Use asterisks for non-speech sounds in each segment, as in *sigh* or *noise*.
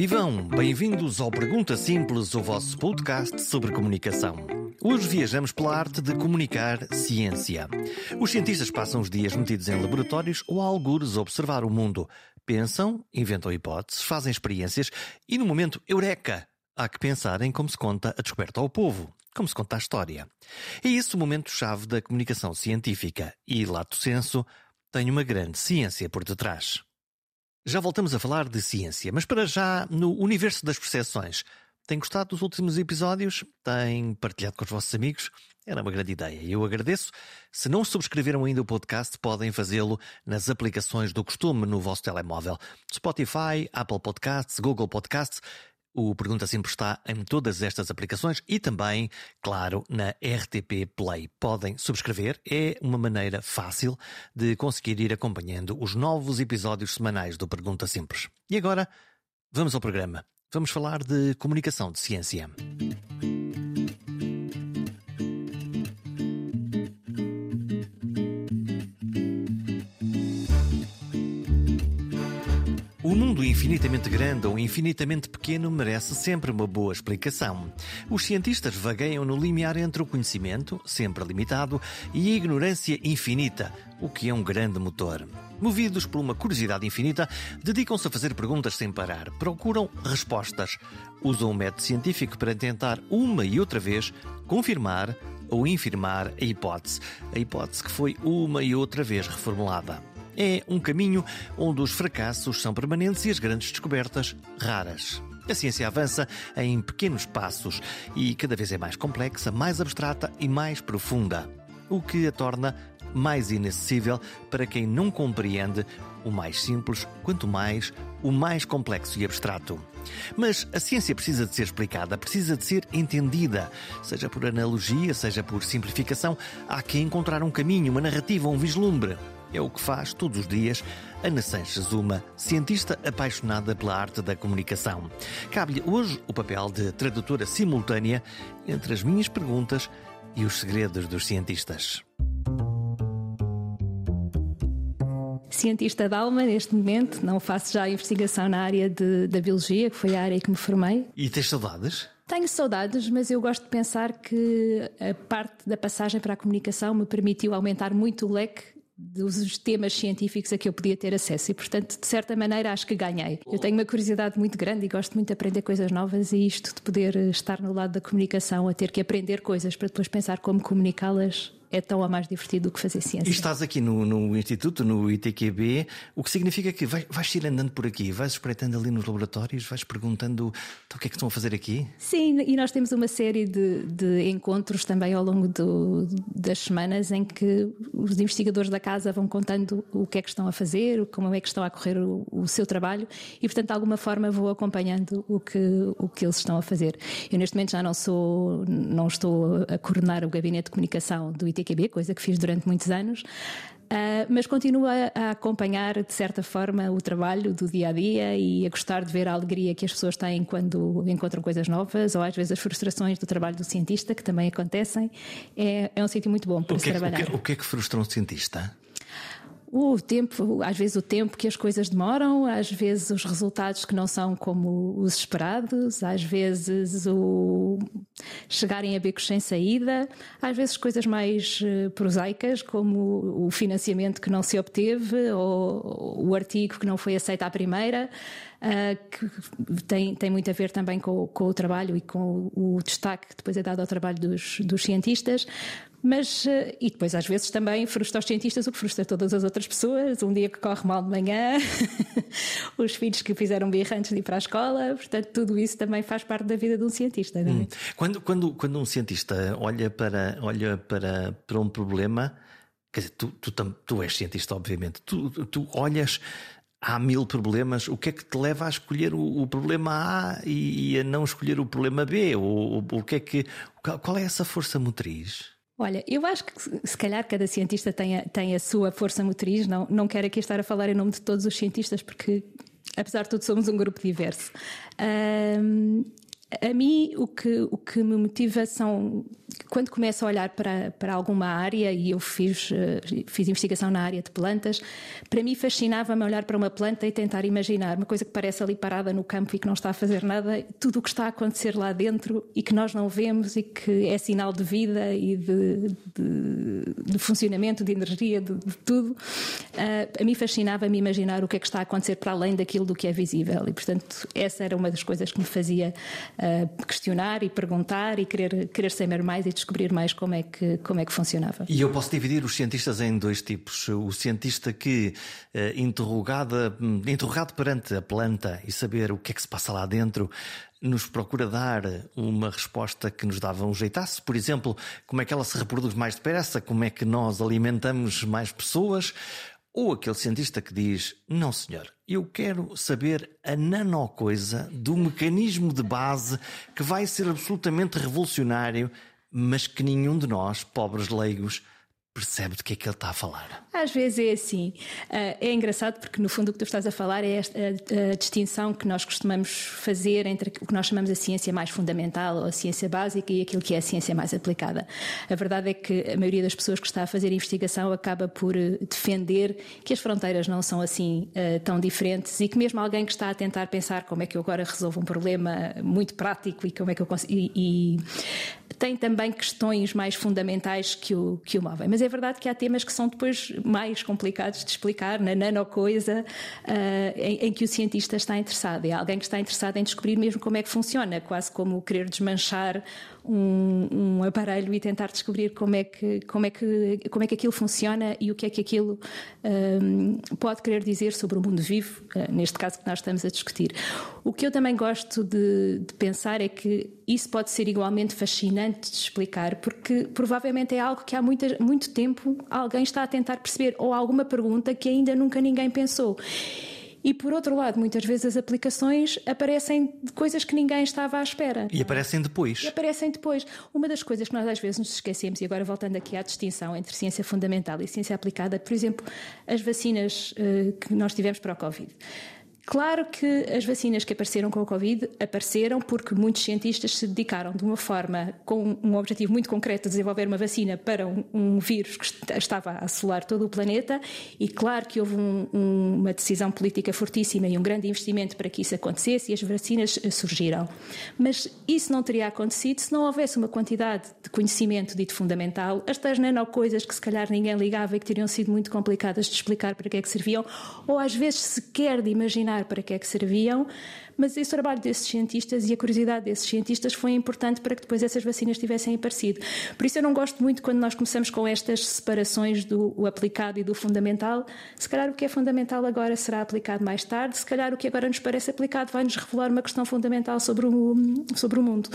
Vivam! Bem-vindos ao Pergunta Simples, o vosso podcast sobre comunicação. Hoje viajamos pela arte de comunicar ciência. Os cientistas passam os dias metidos em laboratórios ou a algures a observar o mundo. Pensam, inventam hipóteses, fazem experiências e no momento eureka! Há que pensar em como se conta a descoberta ao povo, como se conta a história. É isso o momento-chave da comunicação científica e, lato senso, tem uma grande ciência por detrás. Já voltamos a falar de ciência, mas para já no universo das percepções. Tem gostado dos últimos episódios? Tem partilhado com os vossos amigos? Era uma grande ideia e eu agradeço. Se não subscreveram ainda o podcast, podem fazê-lo nas aplicações do costume no vosso telemóvel. Spotify, Apple Podcasts, Google Podcasts o Pergunta Sempre está em todas estas aplicações e também, claro, na RTP Play. Podem subscrever, é uma maneira fácil de conseguir ir acompanhando os novos episódios semanais do Pergunta Simples. E agora, vamos ao programa. Vamos falar de comunicação de ciência. O mundo infinitamente grande ou infinitamente pequeno merece sempre uma boa explicação. Os cientistas vagueiam no limiar entre o conhecimento, sempre limitado, e a ignorância infinita, o que é um grande motor. Movidos por uma curiosidade infinita, dedicam-se a fazer perguntas sem parar, procuram respostas, usam o método científico para tentar uma e outra vez confirmar ou infirmar a hipótese, a hipótese que foi uma e outra vez reformulada. É um caminho onde os fracassos são permanentes e as grandes descobertas raras. A ciência avança em pequenos passos e cada vez é mais complexa, mais abstrata e mais profunda, o que a torna mais inacessível para quem não compreende o mais simples, quanto mais o mais complexo e abstrato. Mas a ciência precisa de ser explicada, precisa de ser entendida, seja por analogia, seja por simplificação. Há que encontrar um caminho, uma narrativa, um vislumbre. É o que faz todos os dias Ana Sanches, uma cientista apaixonada pela arte da comunicação. Cabe-lhe hoje o papel de tradutora simultânea entre as minhas perguntas e os segredos dos cientistas. Cientista da alma, neste momento, não faço já investigação na área de, da biologia, que foi a área que me formei. E tens saudades? Tenho saudades, mas eu gosto de pensar que a parte da passagem para a comunicação me permitiu aumentar muito o leque dos temas científicos a que eu podia ter acesso e, portanto, de certa maneira, acho que ganhei. Eu tenho uma curiosidade muito grande e gosto muito de aprender coisas novas e isto de poder estar no lado da comunicação, a ter que aprender coisas para depois pensar como comunicá-las, é tão ou mais divertido do que fazer ciência. E estás aqui no, no Instituto, no ITQB, o que significa que vais, vais ir andando por aqui, vais espreitando ali nos laboratórios, vais perguntando então, o que é que estão a fazer aqui? Sim, e nós temos uma série de, de encontros também ao longo do, das semanas em que os investigadores da casa vão contando o que é que estão a fazer, como é que estão a correr o, o seu trabalho e, portanto, de alguma forma vou acompanhando o que, o que eles estão a fazer. Eu, neste momento, já não sou, não estou a coordenar o gabinete de comunicação do ITQB TQB, coisa que fiz durante muitos anos. Uh, mas continuo a, a, acompanhar, de certa forma, o trabalho do dia a dia e a gostar de ver a alegria que as pessoas têm quando encontram coisas novas, ou às vezes as frustrações do trabalho do cientista, que também acontecem. É, é um sítio muito bom para o se que, trabalhar. O que, o que é que frustra um cientista? O tempo, às vezes o tempo que as coisas demoram, às vezes os resultados que não são como os esperados, às vezes o chegarem a becos sem saída, às vezes coisas mais eh, prosaicas, como o financiamento que não se obteve ou o artigo que não foi aceito à primeira. Uh, que tem, tem muito a ver também com, com o trabalho e com o, destaque que depois é dado ao trabalho dos, dos cientistas. Mas, uh, e depois às vezes também frustra os cientistas o que frustra todas as outras pessoas. Um dia que corre mal de manhã, *laughs* os filhos que fizeram birra antes de ir para a escola. Portanto, tudo isso também faz parte da vida de um cientista. Não é? Hum. Quando, quando, quando um cientista olha para, olha para, para um problema, quer dizer, tu, tu, tu és cientista, obviamente, tu, tu olhas há mil problemas, o que é que te leva a escolher o, o problema A e, e, a não escolher o problema B? O, o que é que, qual é essa força motriz? Olha, eu acho que se calhar cada cientista tem a, tem a sua força motriz, não, não quero aqui estar a falar em nome de todos os cientistas, porque apesar de tudo somos um grupo diverso. Um, a mim o que, o que me motiva são quando começo a olhar para, para alguma área, e eu fiz, eh, fiz investigação na área de plantas, para mim fascinava-me olhar para uma planta e tentar imaginar uma coisa que parece ali parada no campo e que não está a fazer nada, tudo o que está a acontecer lá dentro e que nós não vemos e que é sinal de vida e de, de, de funcionamento, de energia, de, de tudo. Uh, a mim fascinava-me imaginar o que é que está a acontecer para além daquilo do que é visível e, portanto, essa era uma das coisas que me fazia uh, questionar e perguntar e querer, querer saber mais e descobrir mais como é, que, como é que funcionava. E eu posso dividir os cientistas em dois tipos. O cientista que, uh, interrogada, interrogado perante a planta e saber o que é que se passa lá dentro, nos procura dar uma resposta que nos dava um jeitaço. Por exemplo, como é que ela se reproduz mais depressa, como é que nós alimentamos mais pessoas. Ou aquele cientista que diz: Não, senhor, eu quero saber a nanocoisa do mecanismo de base que vai ser absolutamente revolucionário, mas que nenhum de nós, pobres leigos, percebe de que é que ele está a falar. Às vezes é assim. Uh, é engraçado porque, no fundo, o que tu estás a falar é esta, a, a, distinção que nós costumamos fazer entre o que nós chamamos a ciência mais fundamental ou a ciência básica e aquilo que é a ciência mais aplicada. A verdade é que a maioria das pessoas que está a fazer investigação acaba por eh, defender que as fronteiras não são assim tão diferentes e que mesmo alguém que está a tentar pensar como é que eu agora resolvo um problema muito prático e como é que eu consigo. E, e tem também questões mais fundamentais que o, que o movem. Mas é verdade que há temas que são depois mais complicados de explicar, na nanocoisa, uh, em, em, que o cientista está interessado. É alguém que está interessado em descobrir mesmo como é que funciona, quase como querer desmanchar um, um, aparelho e tentar descobrir como é, que, como, é que, como é que aquilo funciona e o que é que aquilo um, pode querer dizer sobre o mundo vivo, uh, neste caso que nós estamos a discutir. O que eu também gosto de, de pensar é que isso pode ser igualmente fascinante de explicar, porque provavelmente é algo que há muita, muito tempo alguém está a tentar perceber, ou alguma pergunta que ainda nunca ninguém pensou. E por outro lado, muitas vezes as aplicações aparecem de coisas que ninguém estava à espera. E aparecem depois. E aparecem depois. Uma das coisas que nós às vezes nos esquecemos, e agora voltando aqui à distinção entre ciência fundamental e ciência aplicada, por exemplo, as vacinas uh, que nós tivemos para o Covid. Claro que as vacinas que apareceram com o Covid apareceram porque muitos cientistas se dedicaram de uma forma, com um objetivo muito concreto, de desenvolver uma vacina para um, um vírus que estava a assolar todo o planeta, e claro que houve um, um, uma decisão política fortíssima e um grande investimento para que isso acontecesse, e as vacinas eh, surgiram. Mas isso não teria acontecido se não houvesse uma quantidade de conhecimento dito fundamental, as tais nanocoisas que se calhar ninguém ligava e que teriam sido muito complicadas de explicar para que é que serviam, ou às vezes sequer de imaginar para que é que serviam, mas esse trabalho desses cientistas e a curiosidade desses cientistas foi importante para que depois essas vacinas tivessem aparecido. Por isso eu não gosto muito quando nós começamos com estas separações do aplicado e do fundamental. Se calhar o que é fundamental agora será aplicado mais tarde, se calhar o que agora nos parece aplicado vai nos revelar uma questão fundamental sobre o, sobre o mundo.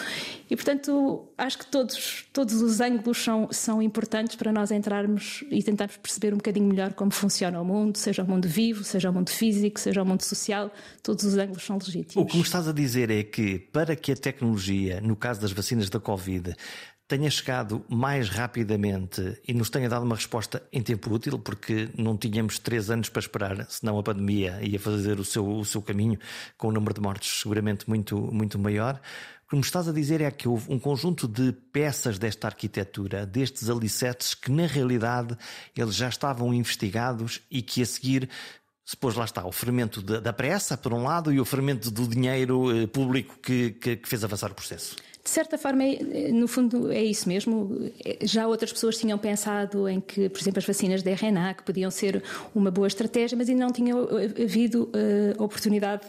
E portanto acho que todos, todos os ângulos são, são importantes para nós entrarmos e tentarmos perceber um bocadinho melhor como funciona o mundo, seja o mundo vivo, seja o mundo físico, seja o mundo social, todos os ângulos são legítimos. O que me estás a dizer é que para que a tecnologia, no caso das vacinas da Covid, tenha chegado mais rapidamente e nos tenha dado uma resposta em tempo útil, porque não tínhamos três anos para esperar, senão a pandemia ia fazer o seu, o seu caminho com o número de mortes seguramente muito, muito maior. O que me estás a dizer é que houve um conjunto de peças desta arquitetura, destes alicerces, que na realidade eles já estavam investigados e que a seguir depois lá está o fermento da pressa, por um lado, e o fermento do dinheiro eh, público que, que, que fez avançar o processo. De certa forma, é, no fundo, é isso mesmo. Já outras pessoas tinham pensado em que, por exemplo, as vacinas de RNA que podiam ser uma boa estratégia, mas ainda não tinha eh, havido uh, oportunidade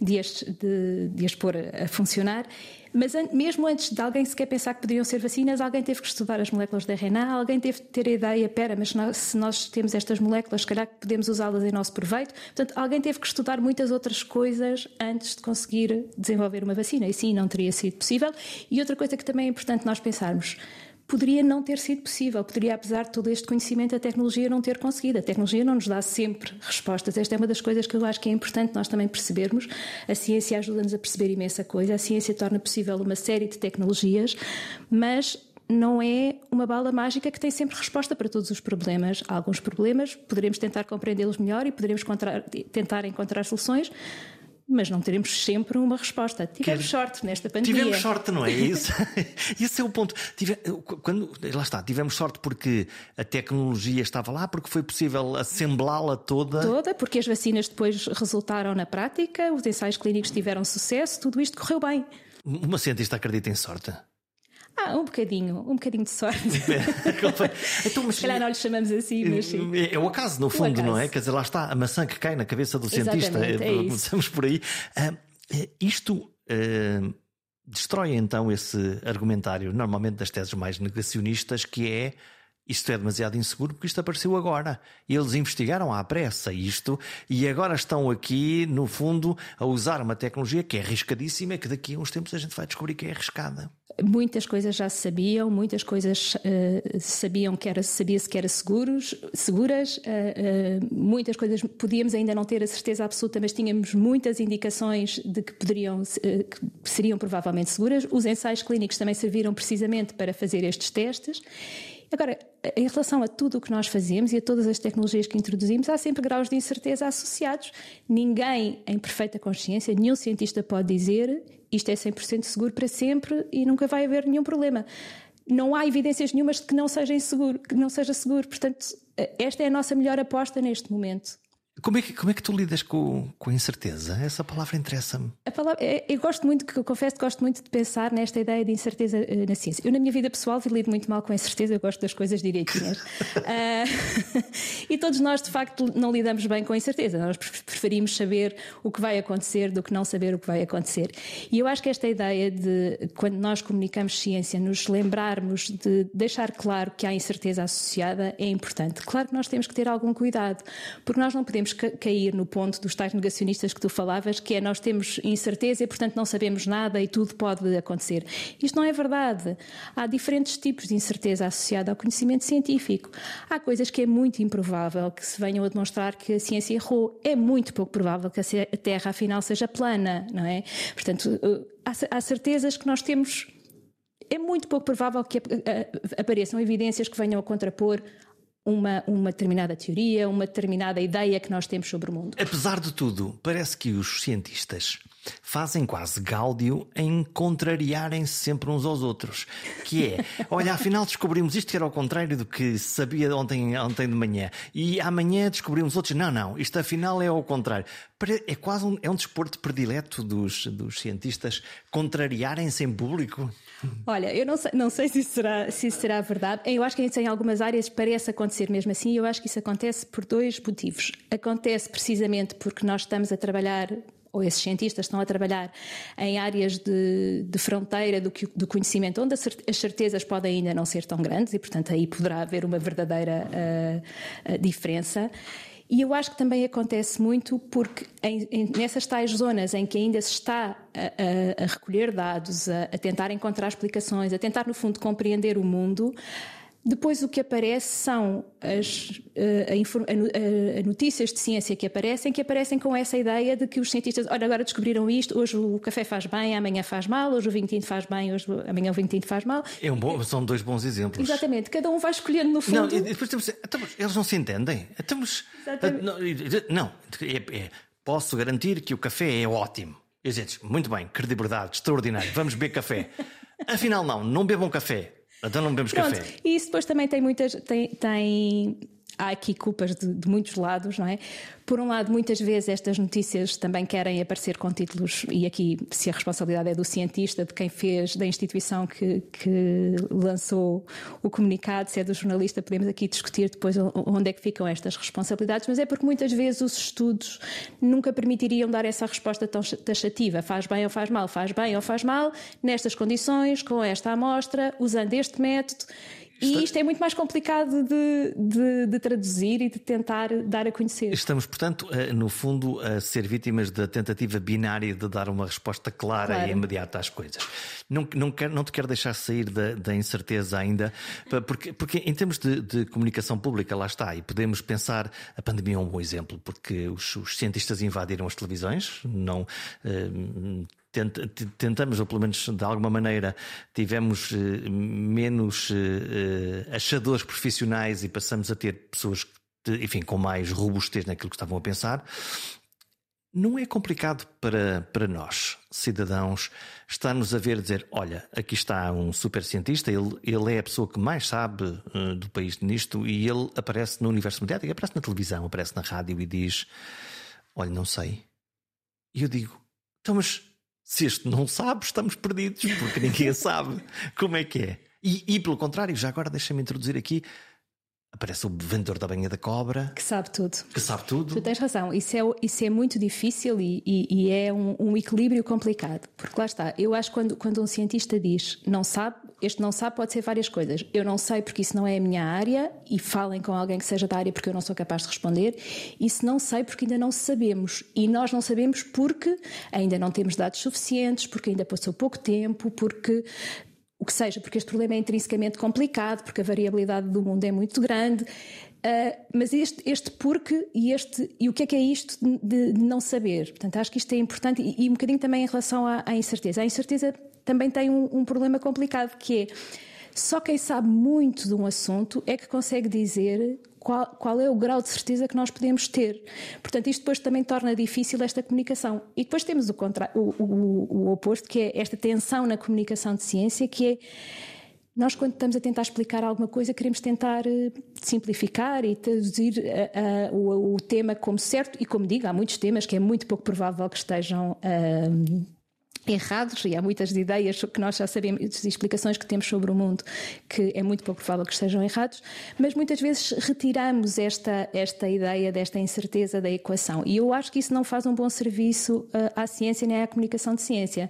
de as, de, de as pôr a funcionar. Mas mesmo antes de alguém sequer pensar que poderiam ser vacinas, alguém teve que estudar as moléculas de RNA, alguém teve que ter a ideia, pera, mas se nós temos estas moléculas, calhar podemos usá-las em nosso proveito. Portanto, alguém teve que estudar muitas outras coisas antes de conseguir desenvolver uma vacina. E sim, não teria sido possível. E outra coisa que também é importante nós pensarmos, poderia não ter sido possível, poderia, apesar de todo este conhecimento, a tecnologia não ter conseguido. A tecnologia não nos dá sempre respostas. Esta é uma das coisas que eu acho que é importante nós também percebermos. A ciência ajuda-nos a perceber imensa coisa, a ciência torna possível uma série de tecnologias, mas não é uma bala mágica que tem sempre resposta para todos os problemas. Há alguns problemas, poderemos tentar compreendê-los melhor e poderemos tentar encontrar soluções, mas não teremos sempre uma resposta. Tivemos Quer... sorte nesta pandemia. Tivemos sorte, não é *laughs* isso? *laughs* Esse é o ponto. Tive... Quando... Lá está, tivemos sorte porque a tecnologia estava lá, porque foi possível assemblá-la toda. Toda, porque as vacinas depois resultaram na prática, os ensaios clínicos tiveram sucesso, tudo isto correu bem. Uma cientista acredita em sorte? Ah, um bocadinho, um bocadinho de sorte. *laughs* então, mas, Se calhar não lhe chamamos assim, mas sim. É, é o acaso, no fundo, acaso. não é? Quer dizer, lá está a maçã que cai na cabeça do cientista. É, é Começamos por aí. Uh, isto uh, destrói então esse argumentário, normalmente das teses mais negacionistas, que é isto é demasiado inseguro porque isto apareceu agora. Eles investigaram à pressa isto e agora estão aqui, no fundo, a usar uma tecnologia que é arriscadíssima que daqui a uns tempos a gente vai descobrir que é arriscada. Muitas coisas já se sabiam, muitas coisas uh, sabiam que era, sabia-se que eram seguros, seguras, uh, uh, muitas coisas podíamos ainda não ter a certeza absoluta, mas tínhamos muitas indicações de que poderiam, que seriam provavelmente seguras. Os ensaios clínicos também serviram precisamente para fazer estes testes Agora, em relação a tudo o que nós fazemos e a todas as tecnologias que introduzimos, há sempre graus de incerteza associados. Ninguém, em perfeita consciência, nenhum cientista pode dizer isto é 100% seguro para sempre e nunca vai haver nenhum problema. Não há evidências nenhumas de que não seja seguro, que não seja seguro. Portanto, esta é a nossa melhor aposta neste momento. Como é, que, como é que tu lidas com, com a incerteza? Essa palavra interessa-me. É, eu gosto muito, eu confesso que gosto muito de pensar nesta ideia de incerteza eh, na ciência. Eu, na minha vida pessoal, lido muito mal com a incerteza, eu gosto das coisas direitinhas. uh, *laughs* *laughs* e todos nós, de facto, não lidamos bem com a incerteza. Nós preferimos saber o que vai acontecer do que não saber o que vai acontecer. E eu acho que esta ideia de, quando nós comunicamos ciência, nos lembrarmos de deixar claro que há incerteza associada é importante. Claro que nós temos que ter algum cuidado, porque nós não podemos cair no ponto dos tais negacionistas que tu falavas, que é nós temos incerteza e, portanto, não sabemos nada e tudo pode acontecer. Isto não é verdade. Há diferentes tipos de incerteza associada ao conhecimento científico. Há coisas que é muito improvável que se venham a demonstrar que a ciência errou. É muito pouco provável que a Terra, afinal, seja plana, não é? Portanto, eh, há certezas que nós temos é muito pouco provável que apareçam evidências que venham a contrapor uma, uma determinada teoria, uma determinada ideia que nós temos sobre o mundo. Apesar de tudo, parece que os cientistas fazem quase gáudio em contrariarem-se sempre uns aos outros. Que é, *laughs* olha, afinal descobrimos isto que era ao contrário do que sabia ontem, ontem de manhã. E amanhã descobrimos outros. Não, não, isto afinal é ao contrário. É quase um, é um desporto predileto dos, dos cientistas contrariarem-se em público. Olha, eu não sei, não sei se, será, se será verdade. Eu acho que em algumas áreas parece acontecer mesmo assim, eu acho que isso acontece por dois motivos. Acontece precisamente porque nós estamos a trabalhar ou esses cientistas estão a trabalhar em áreas de, de fronteira do, do, conhecimento, onde as certezas podem ainda não ser tão grandes e, portanto, aí poderá haver uma verdadeira uh, diferença. E eu acho que também acontece muito porque em, em, nessas tais zonas em que ainda se está a, a, a recolher dados, a, a, tentar encontrar explicações, a tentar, no fundo, compreender o mundo, depois o que aparece são as eh, a, a, notícias de ciência que aparecem, que aparecem com essa ideia de que os cientistas, olha, agora descobriram isto, hoje o café faz bem, amanhã faz mal, hoje o vinho tinto faz bem, hoje, amanhã o vinho tinto faz mal. É um bom, são dois bons exemplos. Exatamente, cada um vai escolhendo no fundo. Não, e depois temos, então, eles não se entendem. Estamos, não, não é, é, posso garantir que o café é ótimo. E gente, muito bem, credibilidade, extraordinário, vamos beber café. *laughs* Afinal, não, não bebam café então não bebemos Pronto, café. E isso depois também tem muitas. Tem, tem há aqui culpas de, de, muitos lados, não é? Por um lado, muitas vezes estas notícias também querem aparecer com títulos, e aqui, se a responsabilidade é do cientista, de quem fez, da instituição que, que lançou o comunicado, se é do jornalista, podemos aqui discutir depois onde é que ficam estas responsabilidades, mas é porque muitas vezes os estudos nunca permitiriam dar essa resposta tão taxativa: faz bem ou faz mal, faz bem ou faz mal, nestas condições, com esta amostra, usando este método. E isto é muito mais complicado de, de, de, traduzir e de tentar dar a conhecer. Estamos, portanto, no fundo, a ser vítimas da tentativa binária de dar uma resposta clara claro. e imediata às coisas. Não, não, quero, não te quero deixar sair da, da incerteza ainda, porque, porque em termos de, de, comunicação pública, lá está, e podemos pensar, a pandemia é um bom exemplo, porque os, os cientistas invadiram as televisões, não. Tentamos, ou pelo menos de alguma maneira, tivemos eh, menos eh, eh, achadores profissionais e passamos a ter pessoas, enfim, com mais robustez naquilo que estavam a pensar. Não é complicado para, para nós, cidadãos, estar-nos a ver dizer: olha, aqui está um super cientista, ele, ele é a pessoa que mais sabe uh, do país nisto e ele aparece no universo mediático, aparece na televisão, aparece na rádio e diz: olha, não sei. E eu digo: então, mas se este não sabe, estamos perdidos, porque ninguém *laughs* sabe como é que é. E, e pelo contrário, já agora deixa-me introduzir aqui Aparece o vendedor da banha da cobra. Que sabe tudo. Que sabe tudo. Tu tens razão. Isso é, isso é muito difícil e, e, e é um, um, equilíbrio complicado. Porque lá está. Eu acho que quando, quando um cientista diz não sabe, este não sabe pode ser várias coisas. Eu não sei porque isso não é a minha área e falem com alguém que seja da área porque eu não sou capaz de responder. Isso não sei porque ainda não sabemos. E nós não sabemos porque ainda não temos dados suficientes, porque ainda passou pouco tempo, porque o que seja, porque este problema é intrinsecamente complicado, porque a variabilidade do mundo é muito grande. Uh, mas este, este porque e este e o que é que é isto de, de não saber? Portanto, acho que isto é importante e, e um bocadinho também em relação à, à, incerteza. A incerteza também tem um, um problema complicado que é só quem sabe muito de um assunto é que consegue dizer qual, qual, é o grau de certeza que nós podemos ter. Portanto, isto depois também torna difícil esta comunicação. E depois temos o, contra, o, o, o oposto, que é esta tensão na comunicação de ciência, que é nós, quando estamos a tentar explicar alguma coisa, queremos tentar uh, simplificar e traduzir uh, uh, o, o, tema como certo, e como digo, há muitos temas que é muito pouco provável que estejam errados e há muitas ideias que nós já sabemos e explicações que temos sobre o mundo que é muito pouco provável que estejam errados, mas muitas vezes retiramos esta esta ideia desta incerteza da equação e eu acho que isso não faz um bom serviço uh, à ciência nem à comunicação de ciência.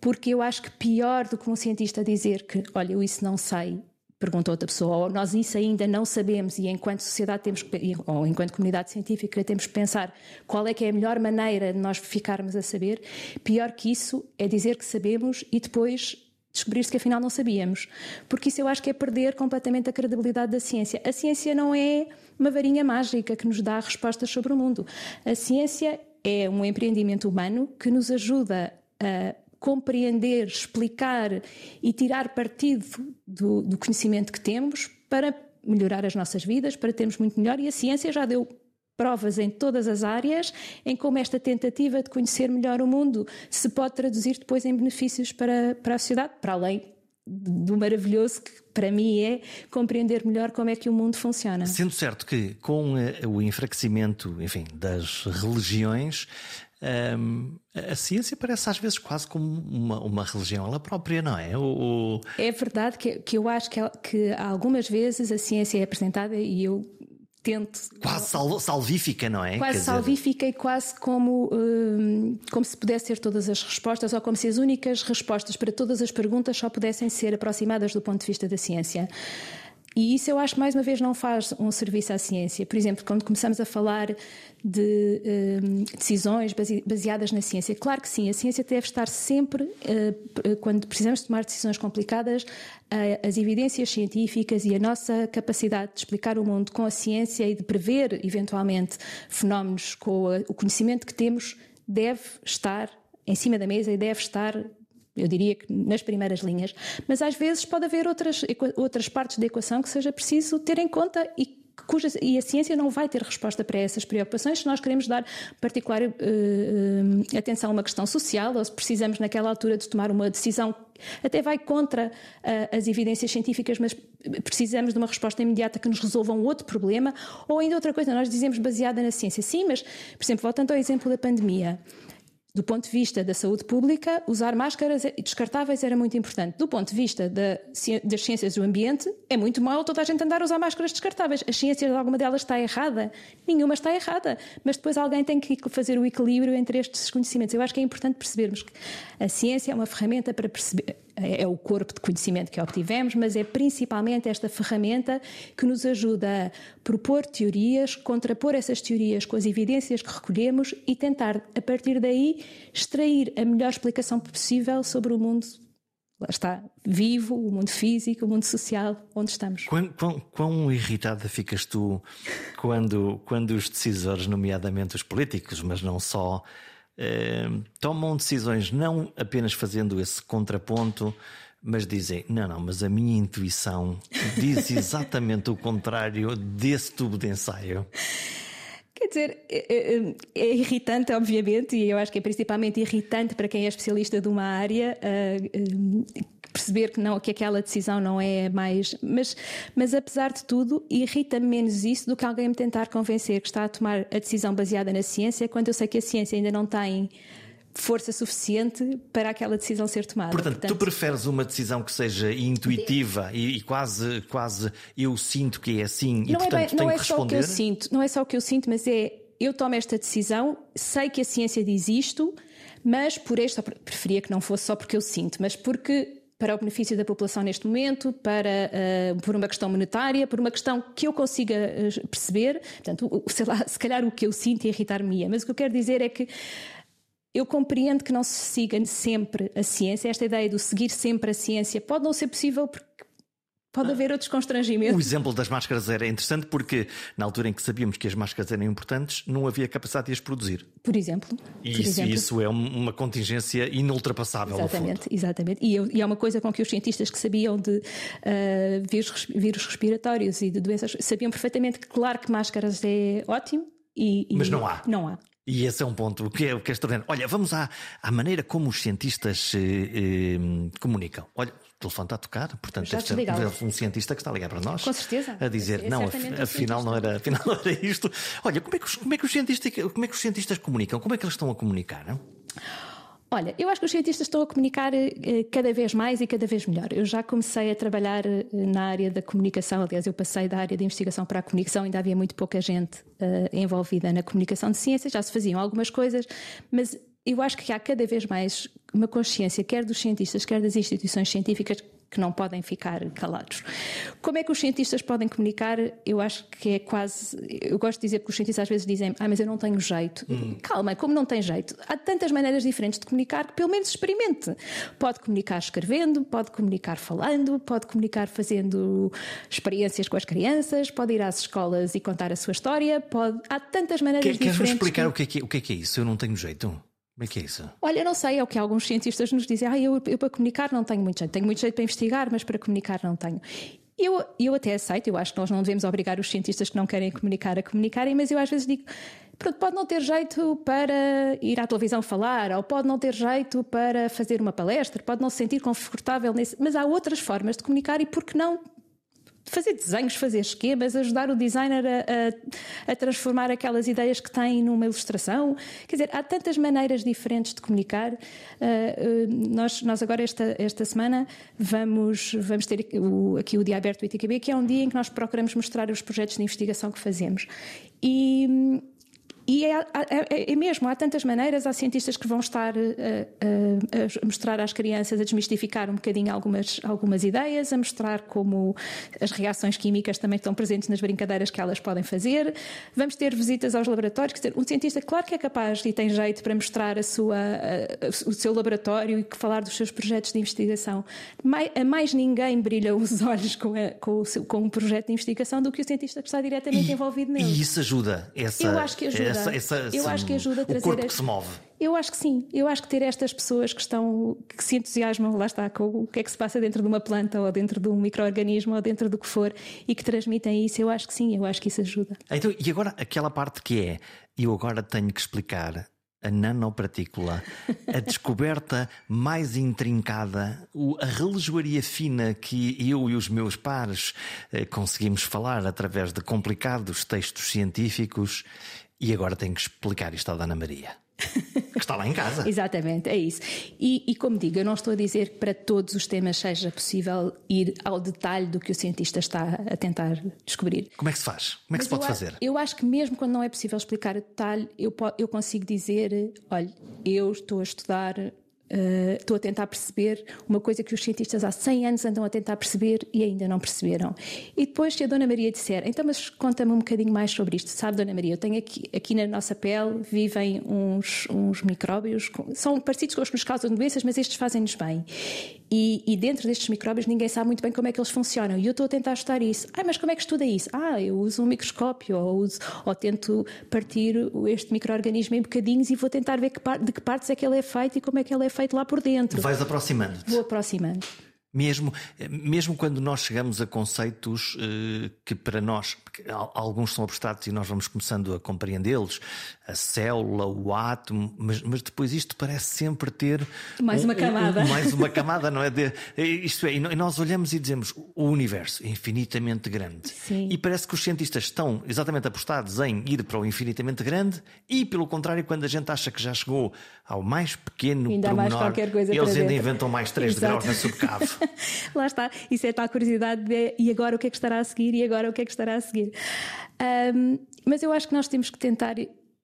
Porque eu acho que pior do que um cientista dizer que, olha, eu isso não sei, pergunta outra pessoa, ou nós isso ainda não sabemos e enquanto sociedade temos que, ou enquanto comunidade científica temos que pensar qual é que é a melhor maneira de nós ficarmos a saber, pior que isso é dizer que sabemos e depois descobrir-se que afinal não sabíamos. Porque isso eu acho que é perder completamente a credibilidade da ciência. A ciência não é uma varinha mágica que nos dá respostas sobre o mundo. A ciência é um empreendimento humano que nos ajuda a compreender, explicar e tirar partido do, do, conhecimento que temos para melhorar as nossas vidas, para termos muito melhor. E a ciência já deu provas em todas as áreas em como esta tentativa de conhecer melhor o mundo se pode traduzir depois em benefícios para, para a sociedade, para além do maravilhoso que para mim é compreender melhor como é que o mundo funciona. Sendo certo que com eh, o enfraquecimento, enfim, das religiões, um, a ciência parece às vezes quase como uma, uma religião ela própria, não é? O, o... É verdade que, que eu acho que, que algumas vezes a ciência é apresentada e eu tento. Quase sal, salvífica, não é? Quase Quer salvífica dizer... e quase como, um, como se pudesse ter todas as respostas ou como se as únicas respostas para todas as perguntas só pudessem ser aproximadas do ponto de vista da ciência. E isso eu acho que mais uma vez não faz um serviço à ciência. Por exemplo, quando começamos a falar de um, decisões baseadas na ciência, claro que sim, a ciência deve estar sempre, uh, quando precisamos tomar decisões complicadas, uh, as evidências científicas e a nossa capacidade de explicar o mundo com a ciência e de prever eventualmente fenómenos com a, o conhecimento que temos deve estar em cima da mesa e deve estar eu diria que nas primeiras linhas, mas às vezes pode haver outras, outras partes da equação que seja preciso ter em conta e Cuja, e a ciência não vai ter resposta para essas preocupações se nós queremos dar particular uh, atenção a uma questão social ou se precisamos naquela altura de tomar uma decisão até vai contra uh, as evidências científicas, mas precisamos de uma resposta imediata que nos resolva um outro problema ou ainda outra coisa, nós dizemos baseada na ciência. Sim, mas, por exemplo, voltando ao exemplo da pandemia, do ponto de vista da saúde pública, usar máscaras descartáveis era muito importante. Do ponto de vista da, das ciências do ambiente, é muito mal toda a gente andar a usar máscaras descartáveis. A ciência, alguma delas está errada? Nenhuma está errada. Mas depois alguém tem que fazer o equilíbrio entre estes conhecimentos. Eu acho que é importante percebermos que a ciência é uma ferramenta para perceber é, é o corpo de conhecimento que obtivemos, mas é principalmente esta ferramenta que nos ajuda a propor teorias, contrapor essas teorias com as evidências que recolhemos e tentar, a partir daí, extrair a melhor explicação possível sobre o mundo lá está, vivo, o mundo físico, o mundo social, onde estamos. Quão, quão, quão, irritada ficas tu quando, quando os decisores, nomeadamente os políticos, mas não só, tomam decisões não apenas fazendo esse contraponto, mas dizem: não, não, mas a minha intuição diz *laughs* exatamente o contrário desse tubo de ensaio. Quer dizer, é, é, é, irritante, obviamente, e eu acho que é principalmente irritante para quem é especialista de uma área uh, perceber que, não, que aquela decisão não é mais. Mas, mas apesar de tudo, irrita-me menos isso do que alguém me tentar convencer que está a tomar a decisão baseada na ciência, quando eu sei que a ciência ainda não tem força suficiente para aquela decisão ser tomada. Portanto, Portanto tu preferes uma decisão que seja intuitiva e, e, quase, quase eu sinto que é assim e não portanto é bem, tenho não é que responder. Só o que eu sinto, não é só o que eu sinto, mas é eu tomo esta decisão, sei que a ciência diz isto, mas por esta preferia que não fosse só porque eu sinto, mas porque para o benefício da população neste momento, para, uh, por uma questão monetária, por uma questão que eu consiga uh, perceber. Portanto, sei lá, se calhar o que eu sinto irritar-me-ia. Mas o que eu quero dizer é que eu compreendo que não se siga sempre a ciência, esta ideia do seguir sempre a ciência pode não ser possível porque pode haver outros constrangimentos. O exemplo das máscaras era interessante porque, na altura em que sabíamos que as máscaras eram importantes, não havia capacidade de as produzir. Por exemplo. E por isso, exemplo. isso, é uma contingência inultrapassável. Exatamente, exatamente. E, e, é uma coisa com que os cientistas que sabiam de uh, vírus, vírus respiratórios e de doenças sabiam perfeitamente que, claro, que máscaras é ótimo. E, e Mas não há. Não há. E esse é um ponto que é, que é extraordinário. Olha, vamos à, à maneira como os cientistas eh, eh, comunicam. Olha, o telefone está a tocar, portanto deve ser um cientista que está a ligar para nós. Com certeza. A dizer, é não, afinal, não era, afinal não era isto. Olha, como é, que os, como, é que os cientistas, como é que os cientistas comunicam? Como é que eles estão a comunicar? Não? Olha, eu acho que os cientistas estão a comunicar eh, cada vez mais e cada vez melhor. Eu já comecei a trabalhar eh, na área da comunicação, aliás, eu passei da área de investigação para a comunicação, ainda havia muito pouca gente uh, envolvida na comunicação de ciências, já se faziam algumas coisas, mas eu acho que há cada vez mais uma consciência, quer dos cientistas, quer das instituições científicas, que não podem ficar calados. Como é que os cientistas podem comunicar? Eu acho que é quase. Eu gosto de dizer que os cientistas às vezes dizem, ah, mas eu não tenho jeito. Hum. Calma, como não tem jeito? Há tantas maneiras diferentes de comunicar que pelo menos experimente. Pode comunicar escrevendo, pode comunicar falando, pode comunicar fazendo experiências com as crianças, pode ir às escolas e contar a sua história, pode. Há tantas maneiras diferentes. Queres-me explicar o, que é que, o que é que é isso? Eu não tenho jeito. Como é que é isso? Olha, não sei, é o que alguns cientistas nos dizem. Ah, eu, eu para comunicar não tenho muito jeito. Tenho muito jeito para investigar, mas para comunicar não tenho. Eu, eu até aceito, eu acho que nós não devemos obrigar os cientistas que não querem comunicar a comunicarem, mas eu às vezes digo, pronto, pode não ter jeito para ir à televisão falar, ou pode não ter jeito para fazer uma palestra, pode não se sentir confortável nesse, mas há outras formas de comunicar e por que não fazer desenhos, fazer esquemas, ajudar o designer a, a, a, transformar aquelas ideias que tem numa ilustração. Quer dizer, há tantas maneiras diferentes de comunicar. Uh, nós, nós agora, esta, esta semana, vamos, vamos ter o, aqui o dia aberto do ITQB, que é um dia em que nós procuramos mostrar os projetos de investigação que fazemos. E e é, é, é, mesmo, há tantas maneiras, há cientistas que vão estar a, eh, a, eh, a, mostrar às crianças, a desmistificar um bocadinho algumas, algumas ideias, a mostrar como as reações químicas também estão presentes nas brincadeiras que elas podem fazer. Vamos ter visitas aos laboratórios, quer dizer, um cientista, claro que é capaz e tem jeito para mostrar a sua, o seu laboratório e falar dos seus projetos de investigação. Mais, a mais ninguém brilha os *laughs* olhos com, com, o seu, com um projeto de investigação do que o cientista que está diretamente e, envolvido nele. E isso ajuda? Essa, Eu acho que ajuda. Essa, essa, eu acho que ajuda a trazer. O corpo que se move. Eu acho que sim. Eu acho que ter estas pessoas que estão, que se entusiasmam, lá está, com o que é que se passa dentro de uma planta ou dentro de um microorganismo ou dentro do que for e que transmitem isso, eu acho que sim. Eu acho que isso ajuda. Então, e agora aquela parte que é, eu agora tenho que explicar a nanopartícula, a descoberta mais intrincada, a relojoaria fina que eu e os meus pares eh, conseguimos falar através de complicados textos científicos e agora tenho que explicar isto à Dona Maria. Que está lá em casa. *laughs* Exatamente, é isso. E, e, como digo, eu não estou a dizer que para todos os temas seja possível ir ao detalhe do que o cientista está a tentar descobrir. Como é que se faz? Como é que Mas se pode eu, fazer? Eu acho que mesmo quando não é possível explicar o detalhe, eu, eu consigo dizer: olha, eu estou a estudar Uh, estou a tentar perceber uma coisa que os cientistas há 100 anos andam a tentar perceber e ainda não perceberam. E depois, se a Dona Maria disser, então, mas conta-me um bocadinho mais sobre isto. Sabe, Dona Maria, eu tenho aqui, aqui na nossa pele vivem uns, uns micróbios, são parecidos com os que nos causam doenças, mas estes fazem-nos bem. E, e, dentro destes micróbios ninguém sabe muito bem como é que eles funcionam. E eu estou a tentar estudar isso. Ah, mas como é que estuda isso? Ah, eu uso um microscópio ou, uso, ou tento partir este microorganismo em bocadinhos e vou tentar ver que, de que partes é que ele é feito e como é que ele é feito lá por dentro. Vais aproximando-te. Vou aproximando. Mesmo, mesmo quando nós chegamos a conceitos uh, que para nós, alguns são abstratos e nós vamos começando a compreendê-los, a célula, o átomo, mas, mas depois isto parece sempre ter mais uma camada. Um, um, mais uma *laughs* camada, não é? De, isto é, e nós olhamos e dizemos o universo é infinitamente grande. Sim. E parece que os cientistas estão exatamente apostados em ir para o infinitamente grande e, pelo contrário, quando a gente acha que já chegou ao mais pequeno ainda mais qualquer coisa eles ainda inventam mais 3 Exato. graus na subcave. *laughs* Lá está. Isso é a tal curiosidade de e agora o que é que estará a seguir e agora o que é que estará a seguir. Um, mas eu acho que nós temos que tentar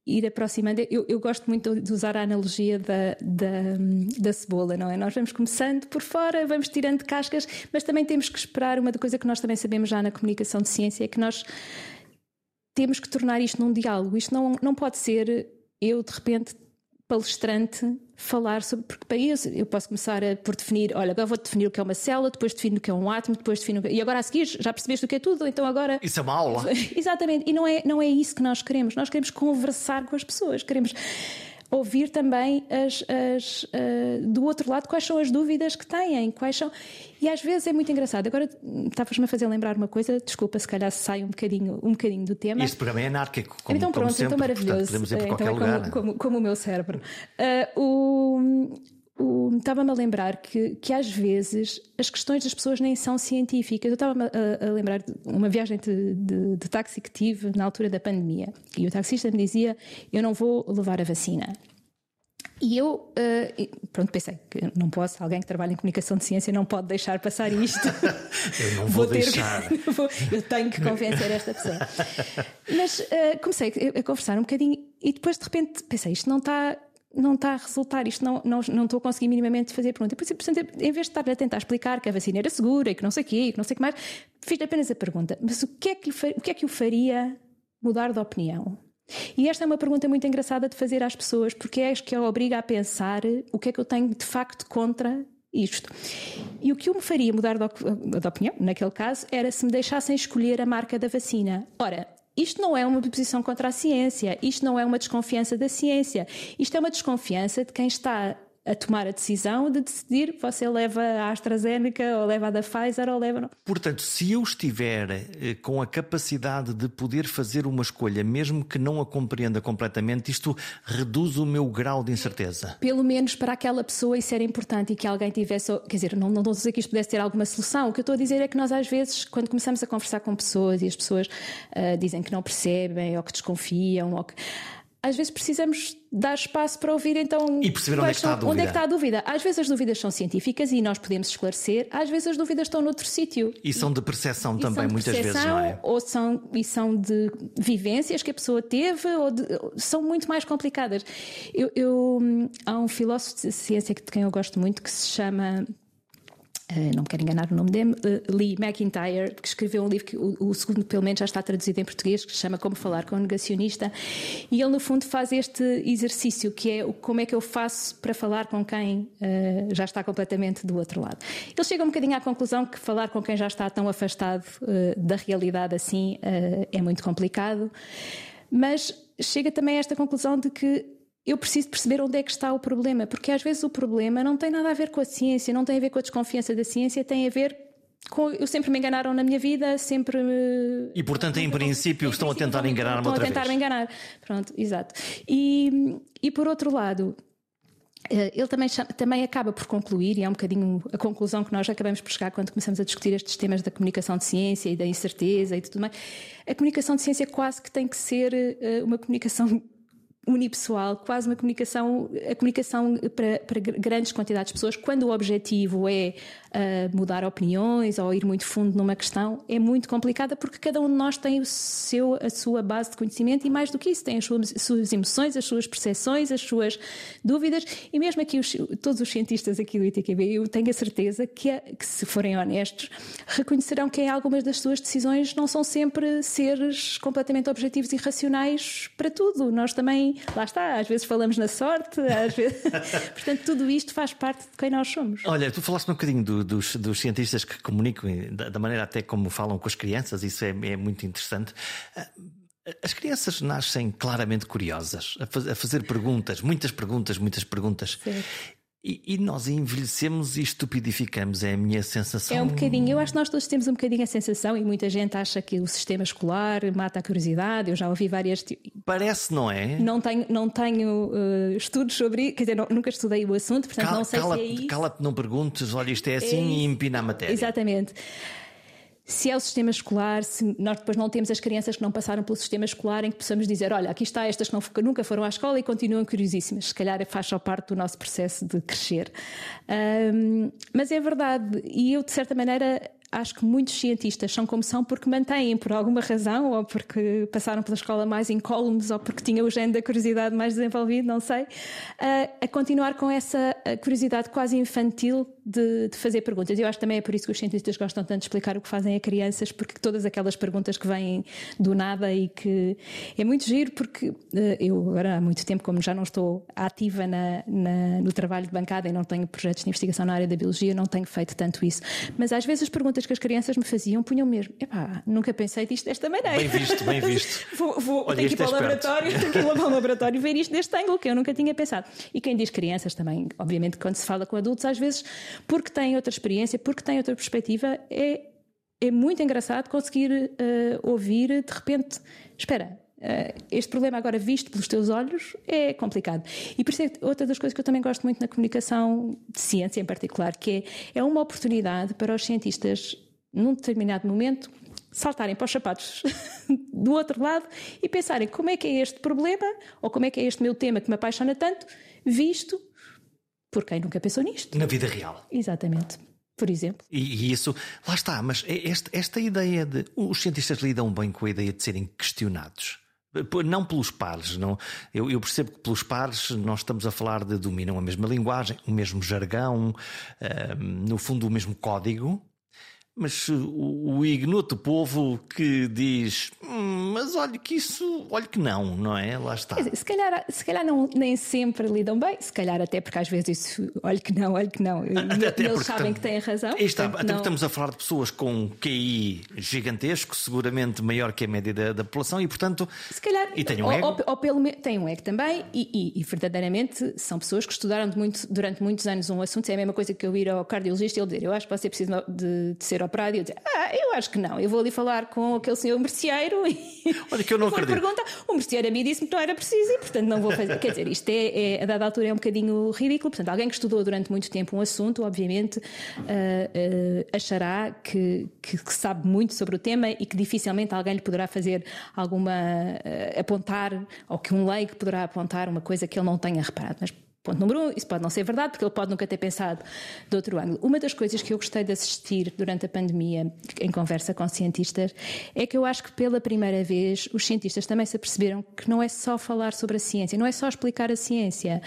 ir aproximando. Eu, eu, gosto muito de usar a analogia da, da, da, cebola, não é? Nós vamos começando por fora, vamos tirando cascas, mas também temos que esperar. Uma coisa que nós também sabemos já na comunicação de ciência é que nós temos que tornar isto num diálogo. Isto não, não pode ser eu, de repente, palestrante falar sobre. Porque para isso eu posso começar a, por definir: olha, agora vou definir o que é uma célula, depois defino o que é um átomo, depois defino. E agora a seguir já percebeste o que é tudo, então agora. Isso é uma aula. *laughs* Exatamente, e não é, não é isso que nós queremos. Nós queremos conversar com as pessoas, queremos ouvir também as, as, uh, do outro lado quais são as dúvidas que têm, quais são. E às vezes é muito engraçado. Agora estavas-me a fazer lembrar uma coisa, desculpa se calhar sai um bocadinho, um bocadinho do tema. Este programa é anárquico, como, então, pronto, como sempre, então maravilhoso. Portanto, podemos ir para então qualquer é como, lugar. Como, como, o meu cérebro. Uh, o, estava-me a lembrar que, que às vezes as questões das pessoas nem são científicas. Eu estava-me a, a, lembrar de uma viagem de, de, de táxi que tive na altura da pandemia e o taxista me dizia: Eu não vou levar a vacina. E eu, uh, pronto, pensei que não posso, alguém que trabalha em comunicação de ciência não pode deixar passar isto. *laughs* eu não vou, vou deixar. *laughs* eu tenho que convencer esta pessoa. Mas uh, comecei a conversar um bocadinho e depois de repente pensei, isto não está não está a resultar, isto não, não, não estou a conseguir minimamente fazer pergunta. Por em vez de estar a tentar explicar que a vacina era segura e que não sei o quê, que não sei o que mais, fiz apenas a pergunta: mas o que é que, o que, é que o faria mudar de opinião? E esta é uma pergunta muito engraçada de fazer às pessoas, porque é que a obriga a pensar o que é que eu tenho de facto contra isto. E o que eu me faria mudar de opinião, naquele caso, era se me deixassem escolher a marca da vacina. Ora, isto não é uma posição contra a ciência, isto não é uma desconfiança da ciência, isto é uma desconfiança de quem está a tomar a decisão de decidir você leva a AstraZeneca ou leva a da Pfizer ou leva. Portanto, se eu estiver eh, com a capacidade de poder fazer uma escolha, mesmo que não a compreenda completamente, isto reduz o meu grau de incerteza. Pelo menos para aquela pessoa isso era importante e que alguém tivesse. Quer dizer, não, não estou a dizer que isto pudesse ter alguma solução. O que eu estou a dizer é que nós, às vezes, quando começamos a conversar com pessoas e as pessoas uh, dizem que não percebem ou que desconfiam ou que às vezes precisamos dar espaço para ouvir então e perceber onde é, que está a dúvida. onde é que está a dúvida. Às vezes as dúvidas são científicas e nós podemos esclarecer, às vezes as dúvidas estão noutro sítio. E são de percepção e também, muitas vezes, não é? Ou são, e são de vivências que a pessoa teve, ou de, são muito mais complicadas. Eu, eu, há um filósofo de ciência de quem eu gosto muito que se chama não me quero enganar o nome dele, uh, Lee McIntyre, que escreveu um livro que o, o, segundo, pelo menos, já está traduzido em português, que se chama Como Falar com um Negacionista. E ele, no fundo, faz este exercício que é como é que eu faço para falar com quem uh, já está completamente do outro lado. Ele chega um bocadinho à conclusão que falar com quem já está tão afastado da realidade assim é muito complicado, mas chega também a esta conclusão de que eu preciso perceber onde é que está o problema, porque às vezes o problema não tem nada a ver com a ciência, não tem a ver com a desconfiança da ciência, tem a ver com. Eu sempre me enganaram na minha vida, sempre me. E portanto, em princípio, estão a tentar enganar-me outra vez. Estão a tentar me enganar. Pronto, exato. E, e por outro lado. Eh, ele também, também acaba por concluir, e é um bocadinho a conclusão que nós acabamos por chegar quando começamos a discutir estes temas da comunicação de ciência e da incerteza e tudo mais. A comunicação de ciência quase que tem que ser eh, uma comunicação unipessoal, quase uma comunicação, a comunicação para, para, grandes quantidades de pessoas, quando o objetivo é mudar opiniões ou ir muito fundo numa questão, é muito complicada porque cada um de nós tem o seu, a sua base de conhecimento e mais do que isso, tem as suas, as suas emoções, as suas percepções, as suas dúvidas e mesmo aqui os, todos os cientistas aqui do ITQB, eu tenho a certeza que, que se forem honestos, reconhecerão que em algumas das suas decisões não são sempre seres completamente objetivos e racionais para tudo. Nós também lá está, às vezes falamos na sorte, às vezes. *laughs* Portanto, tudo isto faz parte de quem nós somos. Olha, tu falaste um bocadinho do, dos, dos, cientistas que comunicam, da, da, maneira até como falam com as crianças, isso é, é muito interessante. Ah, as crianças nascem claramente curiosas, a, faz, a fazer perguntas, muitas perguntas, muitas perguntas. Sim. E, e, nós envelhecemos e estupidificamos, é a minha sensação. É um bocadinho, eu acho que nós todos temos um bocadinho a sensação, e muita gente acha que o sistema escolar mata a curiosidade. Eu já ouvi várias. Parece, não é? Não tenho, não tenho uh, estudos sobre quer dizer, não, nunca estudei o assunto, portanto Cal, não sei cala, se é isso. Cala-te, não perguntes, olha, isto é assim é, e empina a matéria. Exatamente se é o sistema escolar, se nós depois não temos as crianças que não passaram pelo sistema escolar em que possamos dizer, olha, aqui está estas que nunca foram à escola e continuam curiosíssimas. Se calhar faz só parte do nosso processo de crescer. Um, mas é verdade, e eu de certa maneira acho que muitos cientistas são como são porque mantêm, por alguma razão, ou porque passaram pela escola mais incólumes, ou porque tinham o gene da curiosidade mais desenvolvido, não sei, a, a continuar com essa curiosidade quase infantil de, de, fazer perguntas. Eu acho que também é por isso que os cientistas gostam tanto de explicar o que fazem a crianças, porque todas aquelas perguntas que vêm do nada e que é muito giro, porque eh, eu agora há muito tempo, como já não estou ativa na, na, no trabalho de bancada e não tenho projetos de investigação na área da biologia, não tenho feito tanto isso. Mas às vezes as perguntas que as crianças me faziam punham mesmo, epá, nunca pensei disto desta maneira. Bem visto, bem *laughs* visto. vou, vou Olha, tenho que ir para o laboratório, tenho que ir para o laboratório ver isto deste ângulo que eu nunca tinha pensado. E quem diz crianças também, obviamente, quando se fala com adultos, às vezes, porque têm outra experiência, porque têm outra perspectiva, é, é muito engraçado conseguir uh, ouvir de repente, espera, Uh, este problema agora visto pelos teus olhos é complicado. E por isso é outra das coisas que eu também gosto muito na comunicação de ciência em particular, que é, é uma oportunidade para os cientistas num determinado momento, saltarem para os sapatos *laughs* do outro lado e pensarem como é que é este problema ou como é que é este meu tema que me apaixona tanto, visto por quem nunca pensou nisto. Na vida real. Exatamente. Por exemplo. E, e isso, lá está, mas é esta, esta ideia de. Os cientistas lidam bem com a ideia de serem questionados. Não pelos pares, não. Eu, eu, percebo que pelos pares nós estamos a falar de dominam a mesma linguagem, o mesmo jargão, uh, no fundo o mesmo código, mas o, o ignoto povo que diz, hum, mas olha que isso, olha que não, não é? Lá está. Se calhar, se calhar não, nem sempre lidam bem, se calhar até porque às vezes isso, olha que não, olha que não. Até, até eles sabem que têm razão. Está, até não... estamos a falar de pessoas com QI gigantesco, seguramente maior que a média da, da população, e portanto. Se calhar. E têm um ego. Ou, ou pelo têm um ego também, e, e, e, verdadeiramente são pessoas que estudaram muito, durante muitos anos um assunto. É a mesma coisa que eu ir ao cardiologista e ele dizer: Eu acho que você precisa de, de ser operado e eu dizer, ah, eu acho que não, eu vou ali falar com aquele senhor merceeiro e *laughs* Olha que eu não acredito. pergunta, o merceeiro a mim disse-me que não era preciso e portanto não vou fazer. Quer dizer, isto é, é, a dada altura é um bocadinho ridículo, portanto alguém que estudou durante muito tempo um assunto, obviamente, uh, uh, achará que, que, que, sabe muito sobre o tema e que dificilmente alguém lhe poderá fazer alguma, uh, apontar, ou que um leigo poderá apontar uma coisa que ele não tenha reparado. Mas Ponto número um, isso pode não ser verdade, porque ele pode nunca ter pensado de outro ângulo. Uma das coisas que eu gostei de assistir durante a pandemia, em conversa com cientistas, é que eu acho que pela primeira vez os cientistas também se aperceberam que não é só falar sobre a ciência, não é só explicar a ciência.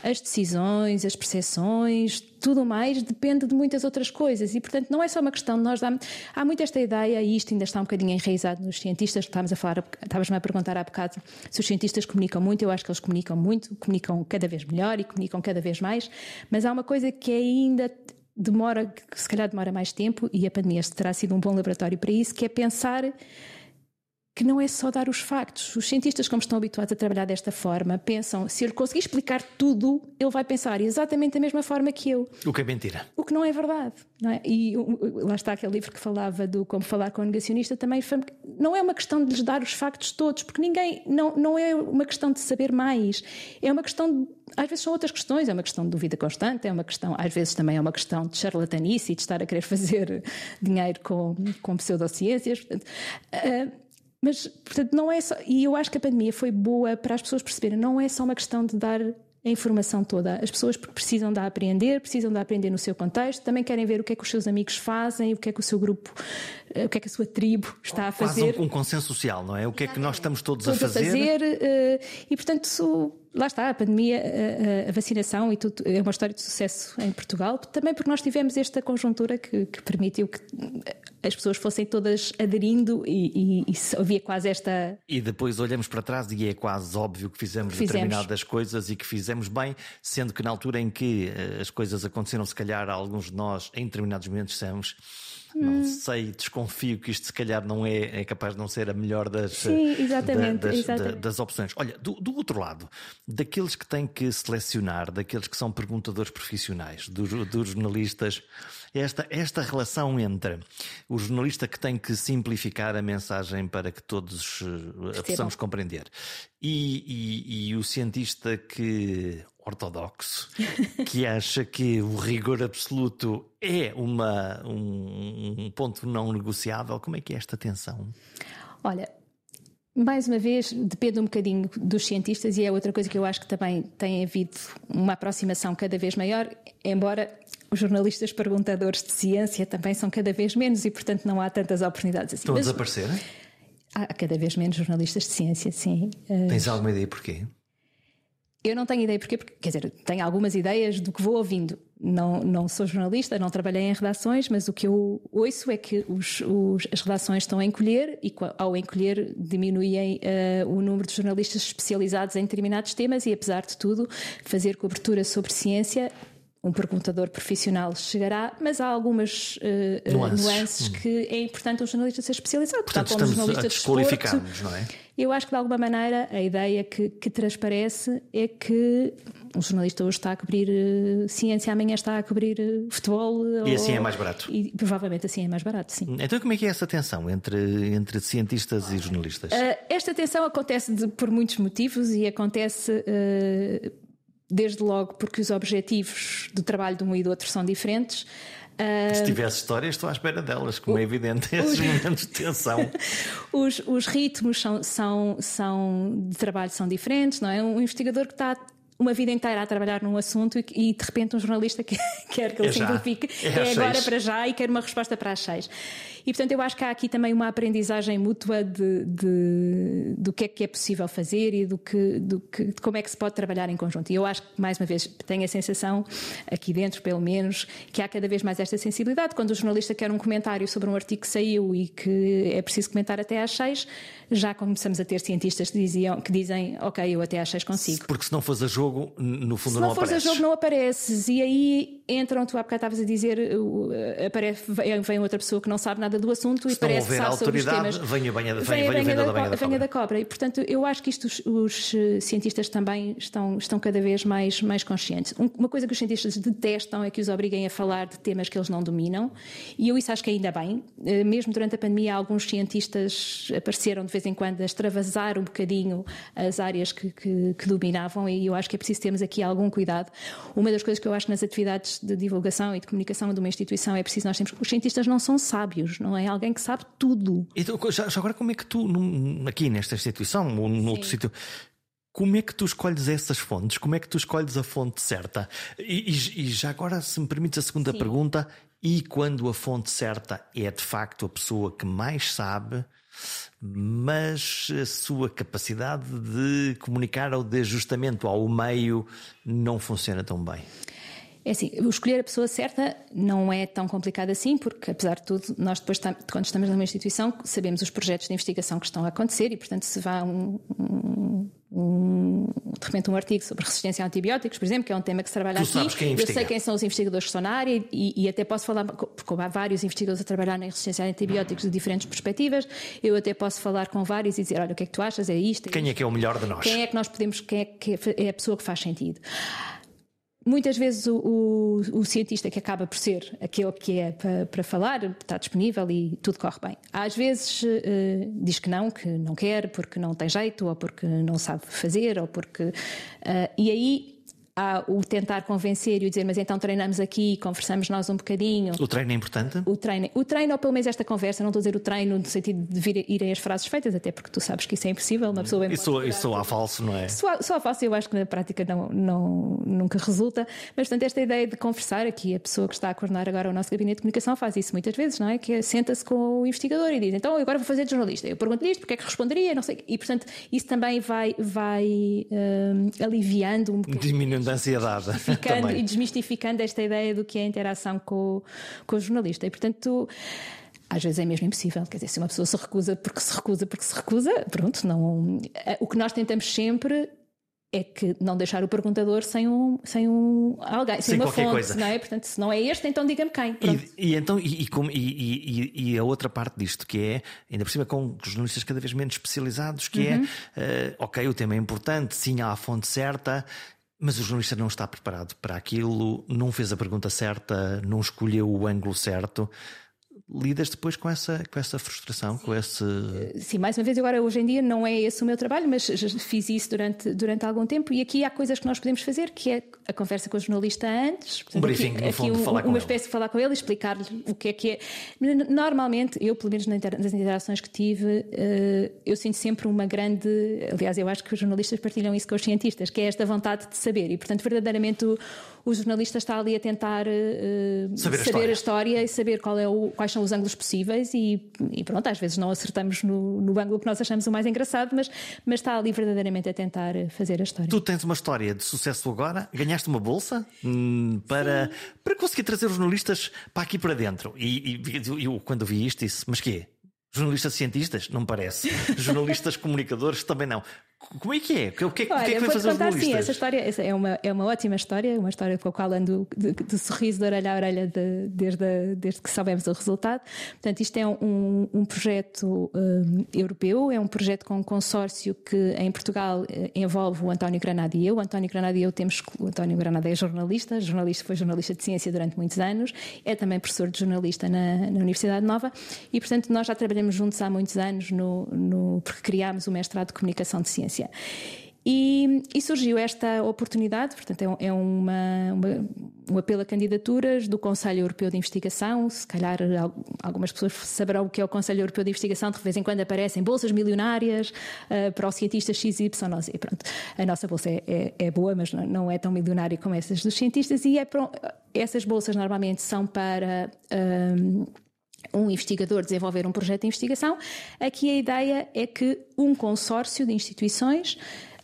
As decisões, as percepções, tudo mais depende de muitas outras coisas e, portanto, não é só uma questão de nós darmos. Há muito esta ideia, e isto ainda está um bocadinho enraizado nos cientistas, estávamos a falar, estavas-me a perguntar há bocado se os cientistas comunicam muito, eu acho que eles comunicam muito, comunicam cada vez melhor e comunicam cada vez mais, mas há uma coisa que ainda demora, que se calhar demora mais tempo, e a pandemia terá sido um bom laboratório para isso, que é pensar que não é só dar os factos. Os cientistas, como estão habituados a trabalhar desta forma, pensam, se ele conseguir explicar tudo, ele vai pensar exatamente da mesma forma que eu. O que é mentira. O que não é verdade. Não é? E lá está aquele livro que falava do como falar com o negacionista também. Não é uma questão de lhes dar os factos todos, porque ninguém. Não, não é uma questão de saber mais. É uma questão. De, às vezes são outras questões. É uma questão de dúvida constante, é uma questão. Às vezes também é uma questão de charlatanice e de estar a querer *laughs* fazer dinheiro com, com pseudociências. Portanto, uh, mas, portanto, não é só. E eu acho que a pandemia foi boa para as pessoas perceberem, não é só uma questão de dar a informação toda. As pessoas precisam de aprender, precisam de aprender no seu contexto, também querem ver o que é que os seus amigos fazem, o que é que o seu grupo, o que é que a sua tribo está a fazer. Quase um, um consenso social, não é? O que é que nós estamos todos, todos a fazer. A fazer uh, e, portanto, lá está, a pandemia, a, a, vacinação e tudo é uma história de sucesso em Portugal, também porque nós tivemos esta conjuntura que, que permitiu que as pessoas fossem todas aderindo e, e, e, havia quase esta. E depois olhamos para trás e é quase óbvio que fizemos, fizemos, determinadas coisas e que fizemos bem, sendo que na altura em que eh, as coisas aconteceram, se calhar alguns de nós, em determinados momentos, dissemos Não sei, desconfio que isto se calhar não é, é capaz de não ser a melhor das, Sim, exatamente, da- das, exatamente. da- das opções. Olha, do, do outro lado, daqueles que têm que selecionar, daqueles que são perguntadores profissionais, dos, dos jornalistas, esta, esta relação entre o jornalista que tem que simplificar a mensagem para que todos eh, a possamos compreender e, e- e o cientista que ortodoxo que acha que o rigor absoluto é uma, um, um ponto não negociável. Como é que é esta tensão? Olha, mais uma vez, depende um bocadinho dos cientistas e é outra coisa que eu acho que também tem havido uma aproximação cada vez maior, embora os jornalistas perguntadores de ciência também são cada vez menos e, portanto, não há tantas oportunidades assim. Estão a desaparecer? há cada vez menos jornalistas de ciência, sim. Eh, Tens alguma ideia porquê? Eu não tenho ideia porquê, porque, quer dizer, tenho algumas ideias do que vou ouvindo. Não, não sou jornalista, não trabalhei em redações, mas o que eu ouço é que os- os- as redações estão a encolher e, ao encolher, diminuem eh, o número de jornalistas especializados em determinados temas e, apesar de tudo, fazer cobertura sobre ciência. Um perguntador profissional chegará, mas há algumas eh, Nuances. nuances, que é importante um jornalista ser especializado. Portanto, como estamos a jornalista de desporto, desqualificar-nos, não é? eu acho que de alguma maneira a ideia que, que transparece é que um jornalista hoje está a cobrir eh, ciência, amanhã está a cobrir eh, futebol. E ou- assim é mais barato. E provavelmente assim é mais barato, sim. Então, como é que é essa tensão entre, entre cientistas e jornalistas? Uh, esta tensão acontece de- por muitos motivos e acontece uh, desde logo porque os objetivos do trabalho de um e do outro são diferentes. Uh, Se tivesse histórias, estou à espera delas, como é evidente, *laughs* esses momentos de tensão. *laughs* os, os ritmos são, são, são de trabalho são diferentes, não é? Um investigador que está uma vida inteira a trabalhar num assunto e, e, de repente um jornalista *laughs* que, quer que ele É simplifique É é, agora seis. para já e quer uma resposta para as seis. E portanto eu acho que há aqui também uma aprendizagem mútua de, de- do que é que é possível fazer e do que, do que, de como é que se pode trabalhar em conjunto. E eu acho que, mais uma vez, tenho a sensação, aqui dentro pelo menos, que há cada vez mais esta sensibilidade. Quando o jornalista quer um comentário sobre um artigo que saiu e que é preciso comentar até às seis, já começamos a ter cientistas que, diziam, que dizem, ok, eu até às seis consigo. Porque se não fores a jogo, no fundo Se não, não fores a apareces. jogo, não apareces. E aí entram, tu há bocado estavas a dizer, aparece, vem outra pessoa que não sabe nada do assunto e Se não parece que sabe sobre os temas. venha, venha, venha, Venha, venha, venha venha da, da banha da venha cobra. da cobra. E portanto, eu acho que isto os, os, eh, cientistas também estão, estão cada vez mais, mais conscientes. Um- Uma coisa que os cientistas detestam é que os obriguem a falar de temas que eles não dominam, e eu isso acho que ainda bem. Eh, Mesmo durante a pandemia, alguns cientistas apareceram de vez em quando a extravasar um bocadinho as áreas que, que- que dominavam, e eu acho que é preciso termos aqui algum cuidado. Uma das coisas que eu acho nas atividades de divulgação e de comunicação de uma instituição é preciso nós termos. Os cientistas não são sábios, não é alguém que sabe tudo. Então, já, já agora, como é que tu, num- aqui nesta instituição ou num outro sítio, como é que tu escolhes essas fontes? Como é que tu escolhes a fonte certa? E, e- e já agora, se me permites a segunda pergunta, e quando a fonte certa é de facto a pessoa que mais sabe, mas a sua capacidade de comunicar ou de ajustamento ao meio não funciona tão bem? É assim, escolher a pessoa certa não é tão complicado assim, porque apesar de tudo, nós depois, quando estamos numa instituição, sabemos os projetos de investigação que estão a acontecer e, portanto, se vá um, um- um- de repente um artigo sobre resistência a antibióticos, por exemplo, que é um tema que se trabalha Tu aqui, quem eu sei quem são os investigadores que estão na área e, e até posso falar, porque como há vários investigadores a trabalhar na resistência a antibióticos de diferentes perspectivas, eu até posso falar com vários e dizer, olha, o que é que tu achas? É isto? É Quem é que é o melhor de nós? quem é que nós podemos, quem é que é a pessoa que faz sentido. Muitas vezes o, o- o cientista que acaba por ser aquele que é para, para falar está disponível e tudo corre bem. Às vezes eh, diz que não, que não quer, porque não tem jeito, ou porque não sabe fazer, ou porque. eh, e aí há o tentar convencer e o dizer, mas então treinamos aqui, conversamos nós um bocadinho. O treino é importante? O treino, o treino, ou pelo menos esta conversa, não estou a dizer o treino no sentido de vir, irem as frases feitas, até porque tu sabes que isso é impossível, uma pessoa bem Isso, isso há falso, não é? só, só faço, eu acho que na prática não, não, nunca resulta, mas portanto, esta ideia de conversar aqui, a pessoa que está a coordenar agora o nosso gabinete de comunicação faz isso muitas vezes, não é? Que é, senta-se com o investigador e diz: Então, agora vou fazer de jornalista. Eu pergunto-lhe isto, porque é que responderia, não sei. E portanto, isso também vai, vai hum, aliviando um bocadinho Diminuindo ansiedade. *laughs* ficando também. e desmistificando esta ideia do que é a interação com, o- com o jornalista. E portanto. Às vezes é mesmo impossível, quer dizer, se uma pessoa se recusa porque se recusa porque se recusa, pronto, não. O que nós tentamos sempre é que não deixar o perguntador sem um, sem um alguém, sem, sem uma fonte, coisa. não é? Portanto, se não é este, então diga-me quem. E, e, então, e, e, e, a outra parte disto, que é, ainda por cima com jornalistas cada vez menos especializados, que é, uhum. é, uh, ok, o tema é importante, sim, há a fonte certa, mas o jornalista não está preparado para aquilo, não fez a pergunta certa, não escolheu o ângulo certo lidas depois com essa, com essa frustração, com esse. Sim, mais uma vez, agora hoje em dia não é esse o meu trabalho, mas fiz isso durante, durante algum tempo e aqui há coisas que nós podemos fazer, que é a conversa com o jornalista antes. Portanto, um briefing, aqui, no fundo, aqui um, falar com uma ele. espécie de falar com ele, explicar-lhe o que é que é. Normalmente, eu, pelo menos nas interações que tive, eh, eu sinto sempre uma grande. Aliás, eu acho que os jornalistas partilham isso com os cientistas, que é esta vontade de saber. E, portanto, verdadeiramente o, o jornalista está ali a tentar uh, saber, a, saber história. a, história. e saber qual é o, quais são os ângulos possíveis e, e, pronto, às vezes não acertamos no, no ângulo que nós achamos o mais engraçado, mas, mas está ali verdadeiramente a tentar fazer a história. Tu tens uma história de sucesso agora, ganhaste uma bolsa hum, para, para conseguir trazer os jornalistas para aqui para dentro. E, e eu, quando vi isto, disse: Mas quê? Jornalistas cientistas? Não parece. *laughs* Jornalistas comunicadores? Também não. Como é que é? O que, é, que, Olha, que é que vai fazer contar, sim, essa história essa é, uma, é uma ótima história, uma história com a qual ando de, de sorriso de orelha a orelha de, desde, a, desde que soubemos o resultado. Portanto, isto é um, um projeto um, europeu, é um projeto com um consórcio que em Portugal eh, envolve o António Granada e eu. O António Granada e eu temos. O António Granada é jornalista, jornalista foi jornalista de ciência durante muitos anos, é também professor de jornalista na, na Universidade Nova e, portanto, nós já trabalhamos juntos há muitos anos no, no, porque criámos o mestrado de comunicação de ciência ciência. E, e, surgiu esta oportunidade, portanto, é, é uma, uma, um apelo a candidaturas do Conselho Europeu de Investigação. Se calhar algumas pessoas saberão o que é o Conselho Europeu de Investigação, de vez em quando aparecem bolsas milionárias uh, para os cientistas XYZ. Pronto, a nossa bolsa é, é, é boa, mas não, é tão milionária como essas dos cientistas, e é, essas bolsas normalmente são para. Ah, um investigador desenvolver um projeto de investigação. Aqui a ideia é que um consórcio de instituições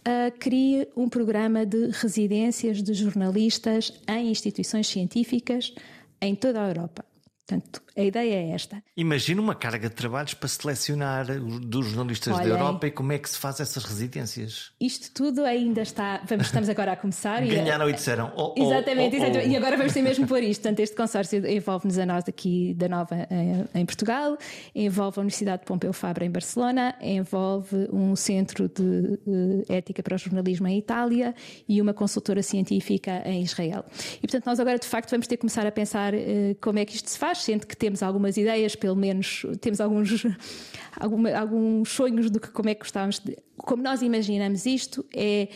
uh, crie um programa de residências de jornalistas em instituições científicas em toda a Europa. Portanto, a ideia é esta. Imagina uma carga de trabalhos para selecionar dos jornalistas da Europa e como é que se faz essas residências. Isto tudo ainda está. Vamos, estamos agora a começar. Ganharam e, *laughs* e disseram. Oh, oh, exatamente, oh, exatamente. E agora vamos ter mesmo por isto. Portanto, este consórcio envolve-nos a nós aqui da Nova em, em, Portugal, envolve a Universidade de Pompeu Fabra em Barcelona, envolve um centro de uh, ética para o jornalismo em Itália e uma consultora científica em Israel. E portanto, nós agora de facto vamos ter que começar a pensar uh, como é que isto se faz, sendo que temos algumas ideias, pelo menos temos alguns, *laughs* alguma, alguns sonhos do que como é que gostávamos de, como nós imaginamos isto é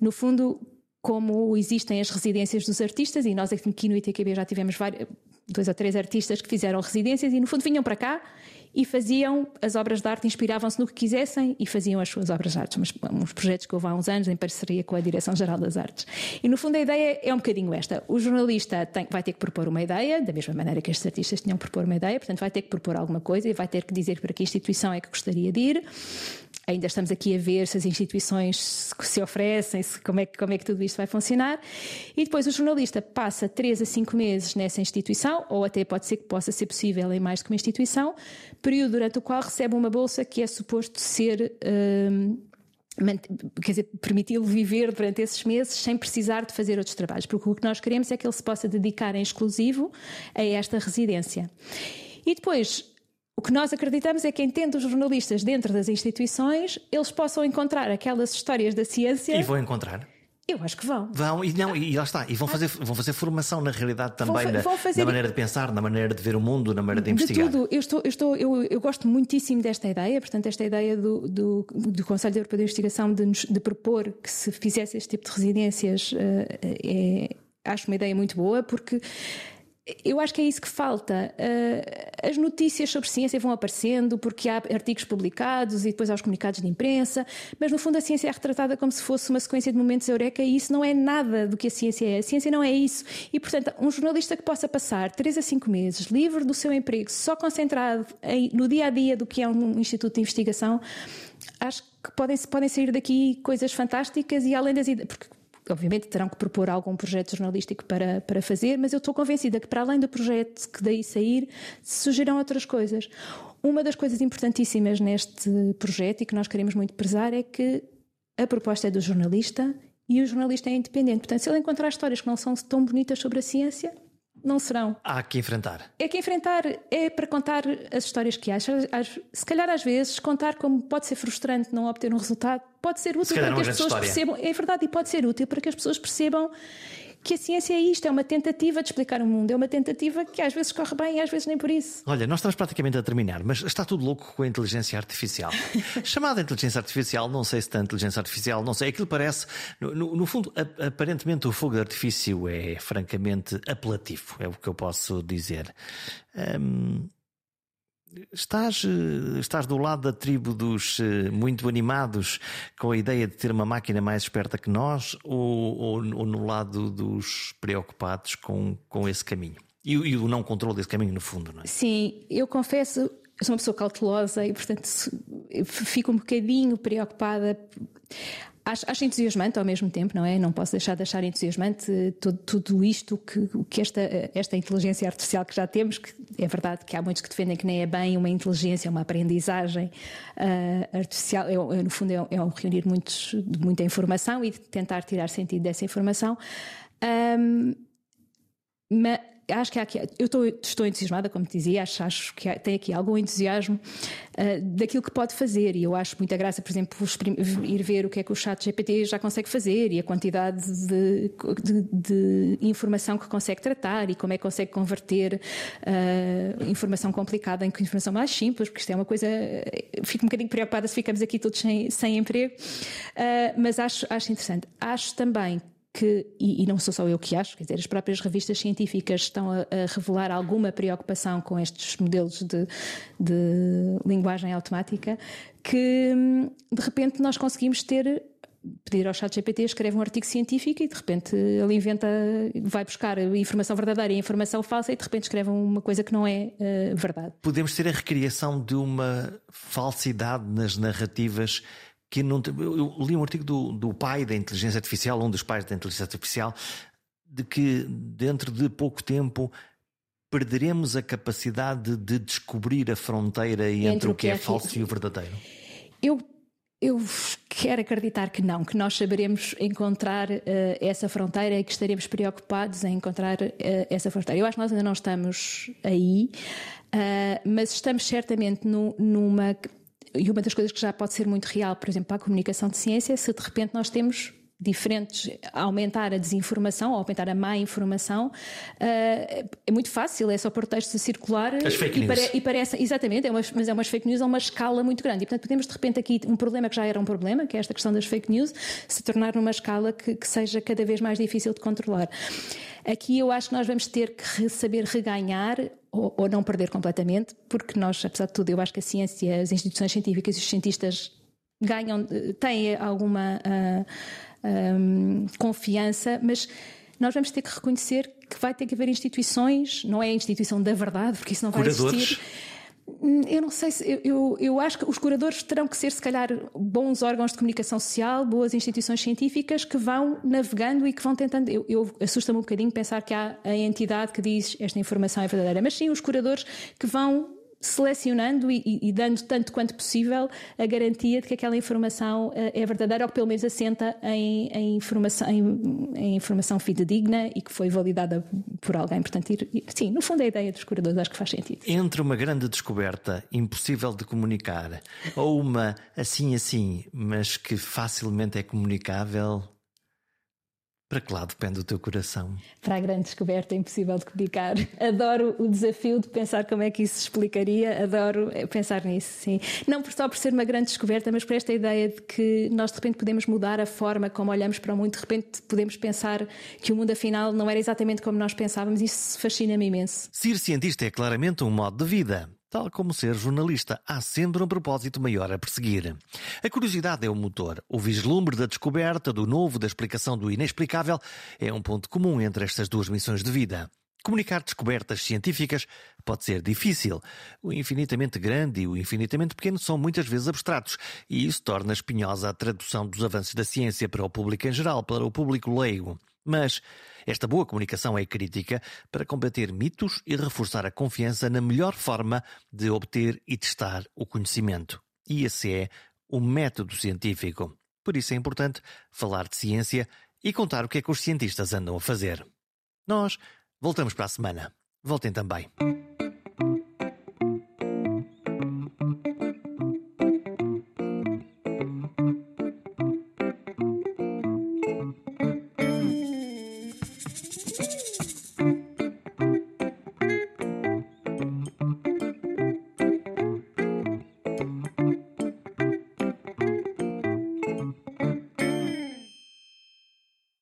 no fundo como existem as residências dos artistas e nós aqui no ITQB já tivemos vários, dois ou três artistas que fizeram residências e no fundo vinham para cá e faziam as obras de arte, inspiravam-se no que quisessem e faziam as suas obras de arte. Mas, uns projetos que houve há uns anos em parceria com a Direção-Geral das Artes. E no fundo a ideia é um bocadinho esta: o jornalista tem, vai ter que propor uma ideia, da mesma maneira que estes artistas tinham que propor uma ideia, portanto vai ter que propor alguma coisa e vai ter que dizer para que instituição é que gostaria de ir. Ainda estamos aqui a ver se as instituições se oferecem, se, como, é que, como é que tudo isto vai funcionar. E depois o jornalista passa 3 a 5 meses nessa instituição, ou até pode ser que possa ser possível em mais que uma instituição, período durante o qual recebe uma bolsa que é suposto ser. Hum, quer dizer, permiti-lo viver durante esses meses sem precisar de fazer outros trabalhos, porque o que nós queremos é que ele se possa dedicar em exclusivo a esta residência. E depois, o que nós acreditamos é que, entendo os jornalistas dentro das instituições, eles possam encontrar aquelas histórias da ciência. E vão encontrar. Eu acho que vão. Vão, e, não, e lá está. E vão fazer, vão fazer formação na realidade também, vão, vão fazer... na, maneira de pensar, na maneira de ver o mundo, na maneira de investigar. De tudo. Eu, estou, eu, estou, eu, eu gosto muitíssimo desta ideia, portanto, esta ideia do, do, do Conselho Europeu de Investigação de, de propor que se fizesse este tipo de residências é, acho uma ideia muito boa, porque eu acho que é isso que falta. Uh, as notícias sobre ciência vão aparecendo porque há artigos publicados e depois há os comunicados de imprensa, mas no fundo a ciência é retratada como se fosse uma sequência de momentos eureka e isso não é nada do que a ciência é. A ciência não é isso. E portanto, um jornalista que possa passar 3 a 5 meses livre do seu emprego, só concentrado no dia a dia do que é um instituto de investigação, acho que podem, podem sair daqui coisas fantásticas e além das ideias. Obviamente terão que propor algum projeto jornalístico para, para fazer, mas eu estou convencida que para além do projeto que daí sair, surgirão outras coisas. Uma das coisas importantíssimas neste projeto e que nós queremos muito prezar é que a proposta é do jornalista e o jornalista é independente. Portanto, se ele encontrar histórias que não são tão bonitas sobre a ciência, não serão. Há que enfrentar. É que enfrentar é para contar as histórias que acha. Se calhar às vezes contar como pode ser frustrante não obter um resultado, pode ser útil para que as pessoas história. percebam. É verdade, e pode ser útil para que as pessoas percebam que a ciência é isto, é uma tentativa de explicar o mundo, é uma tentativa que às vezes corre bem e às vezes nem por isso. Olha, nós estamos praticamente a terminar, mas está tudo louco com a inteligência artificial. *laughs* Chamada inteligência artificial, não sei se está inteligência artificial, não sei, aquilo parece, no, no, no fundo, aparentemente o fogo de artifício é francamente apelativo, é o que eu posso dizer. Hum, Estás, eh, estás do lado da tribo dos eh, muito animados com a ideia de ter uma máquina mais esperta que nós ou, ou, ou no lado dos preocupados com, com esse caminho? E, e, o não controle desse caminho, no fundo, não é? Sim, eu confesso, eu sou uma pessoa cautelosa e, portanto, fico um bocadinho preocupada. Acho, acho, entusiasmante ao mesmo tempo, não é? Não posso deixar de achar entusiasmante tudo, tudo isto que, que esta, esta inteligência artificial que já temos, que é verdade que há muitos que defendem que nem é bem uma inteligência, é uma aprendizagem uh, artificial, é, é, no fundo é, é um reunir muitos, muita informação e tentar tirar sentido dessa informação. Um, mas, acho que há aqui, eu estou, estou entusiasmada, como te dizia, acho, acho que tem aqui algum entusiasmo uh, daquilo que pode fazer. E eu acho muita graça, por exemplo, ir ver o que é que o chat GPT já consegue fazer e a quantidade de, de, de informação que consegue tratar e como é que consegue converter uh, informação complicada em informação mais simples, porque isto é uma coisa. Fico um bocadinho preocupada se ficamos aqui todos sem, sem emprego, uh, mas acho, acho interessante. Acho também que, e, e, não sou só eu que acho, quer dizer, as próprias revistas científicas estão a, a revelar alguma preocupação com estes modelos de, de linguagem automática, que de repente nós conseguimos ter pedir ao chat GPT, escreve um artigo científico e de repente ele inventa, vai buscar informação verdadeira e informação falsa e de repente escreve uma coisa que não é uh, verdade. Podemos ter a recriação de uma falsidade nas narrativas que não. Eu li um artigo do, do pai da inteligência artificial, um dos pais da inteligência artificial, de que dentro de pouco tempo perderemos a capacidade de descobrir a fronteira entre, entre o que é, é falso e o verdadeiro? Eu, eu quero acreditar que não, que nós saberemos encontrar uh, essa fronteira e que estaremos preocupados em encontrar uh, essa fronteira. Eu acho que nós ainda não estamos aí, uh, mas estamos certamente no, numa e uma das coisas que já pode ser muito real, por exemplo, para a comunicação de ciência, é se de repente nós temos diferentes, aumentar a desinformação, ou aumentar a má informação, uh, é muito fácil, é só pôr textos a circular As fake e, pare, e parece, exatamente, é mas é umas fake news a uma escala muito grande. E portanto podemos de repente aqui um problema que já era um problema, que é esta questão das fake news, se tornar numa escala que, que seja cada vez mais difícil de controlar. Aqui eu acho que nós vamos ter que saber reganhar ou, ou, não perder completamente, porque nós, apesar de tudo, eu acho que a ciência, as instituições científicas e os cientistas ganham, têm alguma uh, confiança, mas nós vamos ter que reconhecer que vai ter que haver instituições, não é a instituição da verdade, porque isso não vai Curadores. existir eu não sei se. Eu, eu acho que os curadores terão que ser, se calhar, bons órgãos de comunicação social, boas instituições científicas que vão navegando e que vão tentando. Eu, eu assusta-me um bocadinho pensar que há a entidade que diz esta informação é verdadeira, mas sim os curadores que vão selecionando e, e, dando tanto quanto possível a garantia de que aquela informação uh, é verdadeira ou que pelo menos assenta em, em informação, em, em, informação fidedigna e que foi validada por alguém. Portanto, ir, sim, no fundo a ideia dos curadores acho que faz sentido. Entre uma grande descoberta impossível de comunicar ou uma assim assim, mas que facilmente é comunicável, para que lado depende o teu coração? Para a grande descoberta, é impossível de comunicar. Adoro o desafio de pensar como é que isso se explicaria, adoro pensar nisso, sim. Não só por ser uma grande descoberta, mas por esta ideia de que nós de repente podemos mudar a forma como olhamos para o mundo, de repente podemos pensar que o mundo afinal não era exatamente como nós pensávamos, isso fascina-me imenso. Ser cientista é claramente um modo de vida. Tal como ser jornalista, há sempre um propósito maior a perseguir. A curiosidade é o motor. O vislumbre da descoberta, do novo, da explicação do inexplicável é um ponto comum entre estas duas missões de vida. Comunicar descobertas científicas pode ser difícil. O infinitamente grande e o infinitamente pequeno são muitas vezes abstratos, e isso torna espinhosa a tradução dos avanços da ciência para o público em geral, para o público leigo. Mas esta boa comunicação é crítica para combater mitos e reforçar a confiança na melhor forma de obter e testar o conhecimento. E esse é o método científico. Por isso é importante falar de ciência e contar o que é que os cientistas andam a fazer. Nós voltamos para a semana. Voltem também.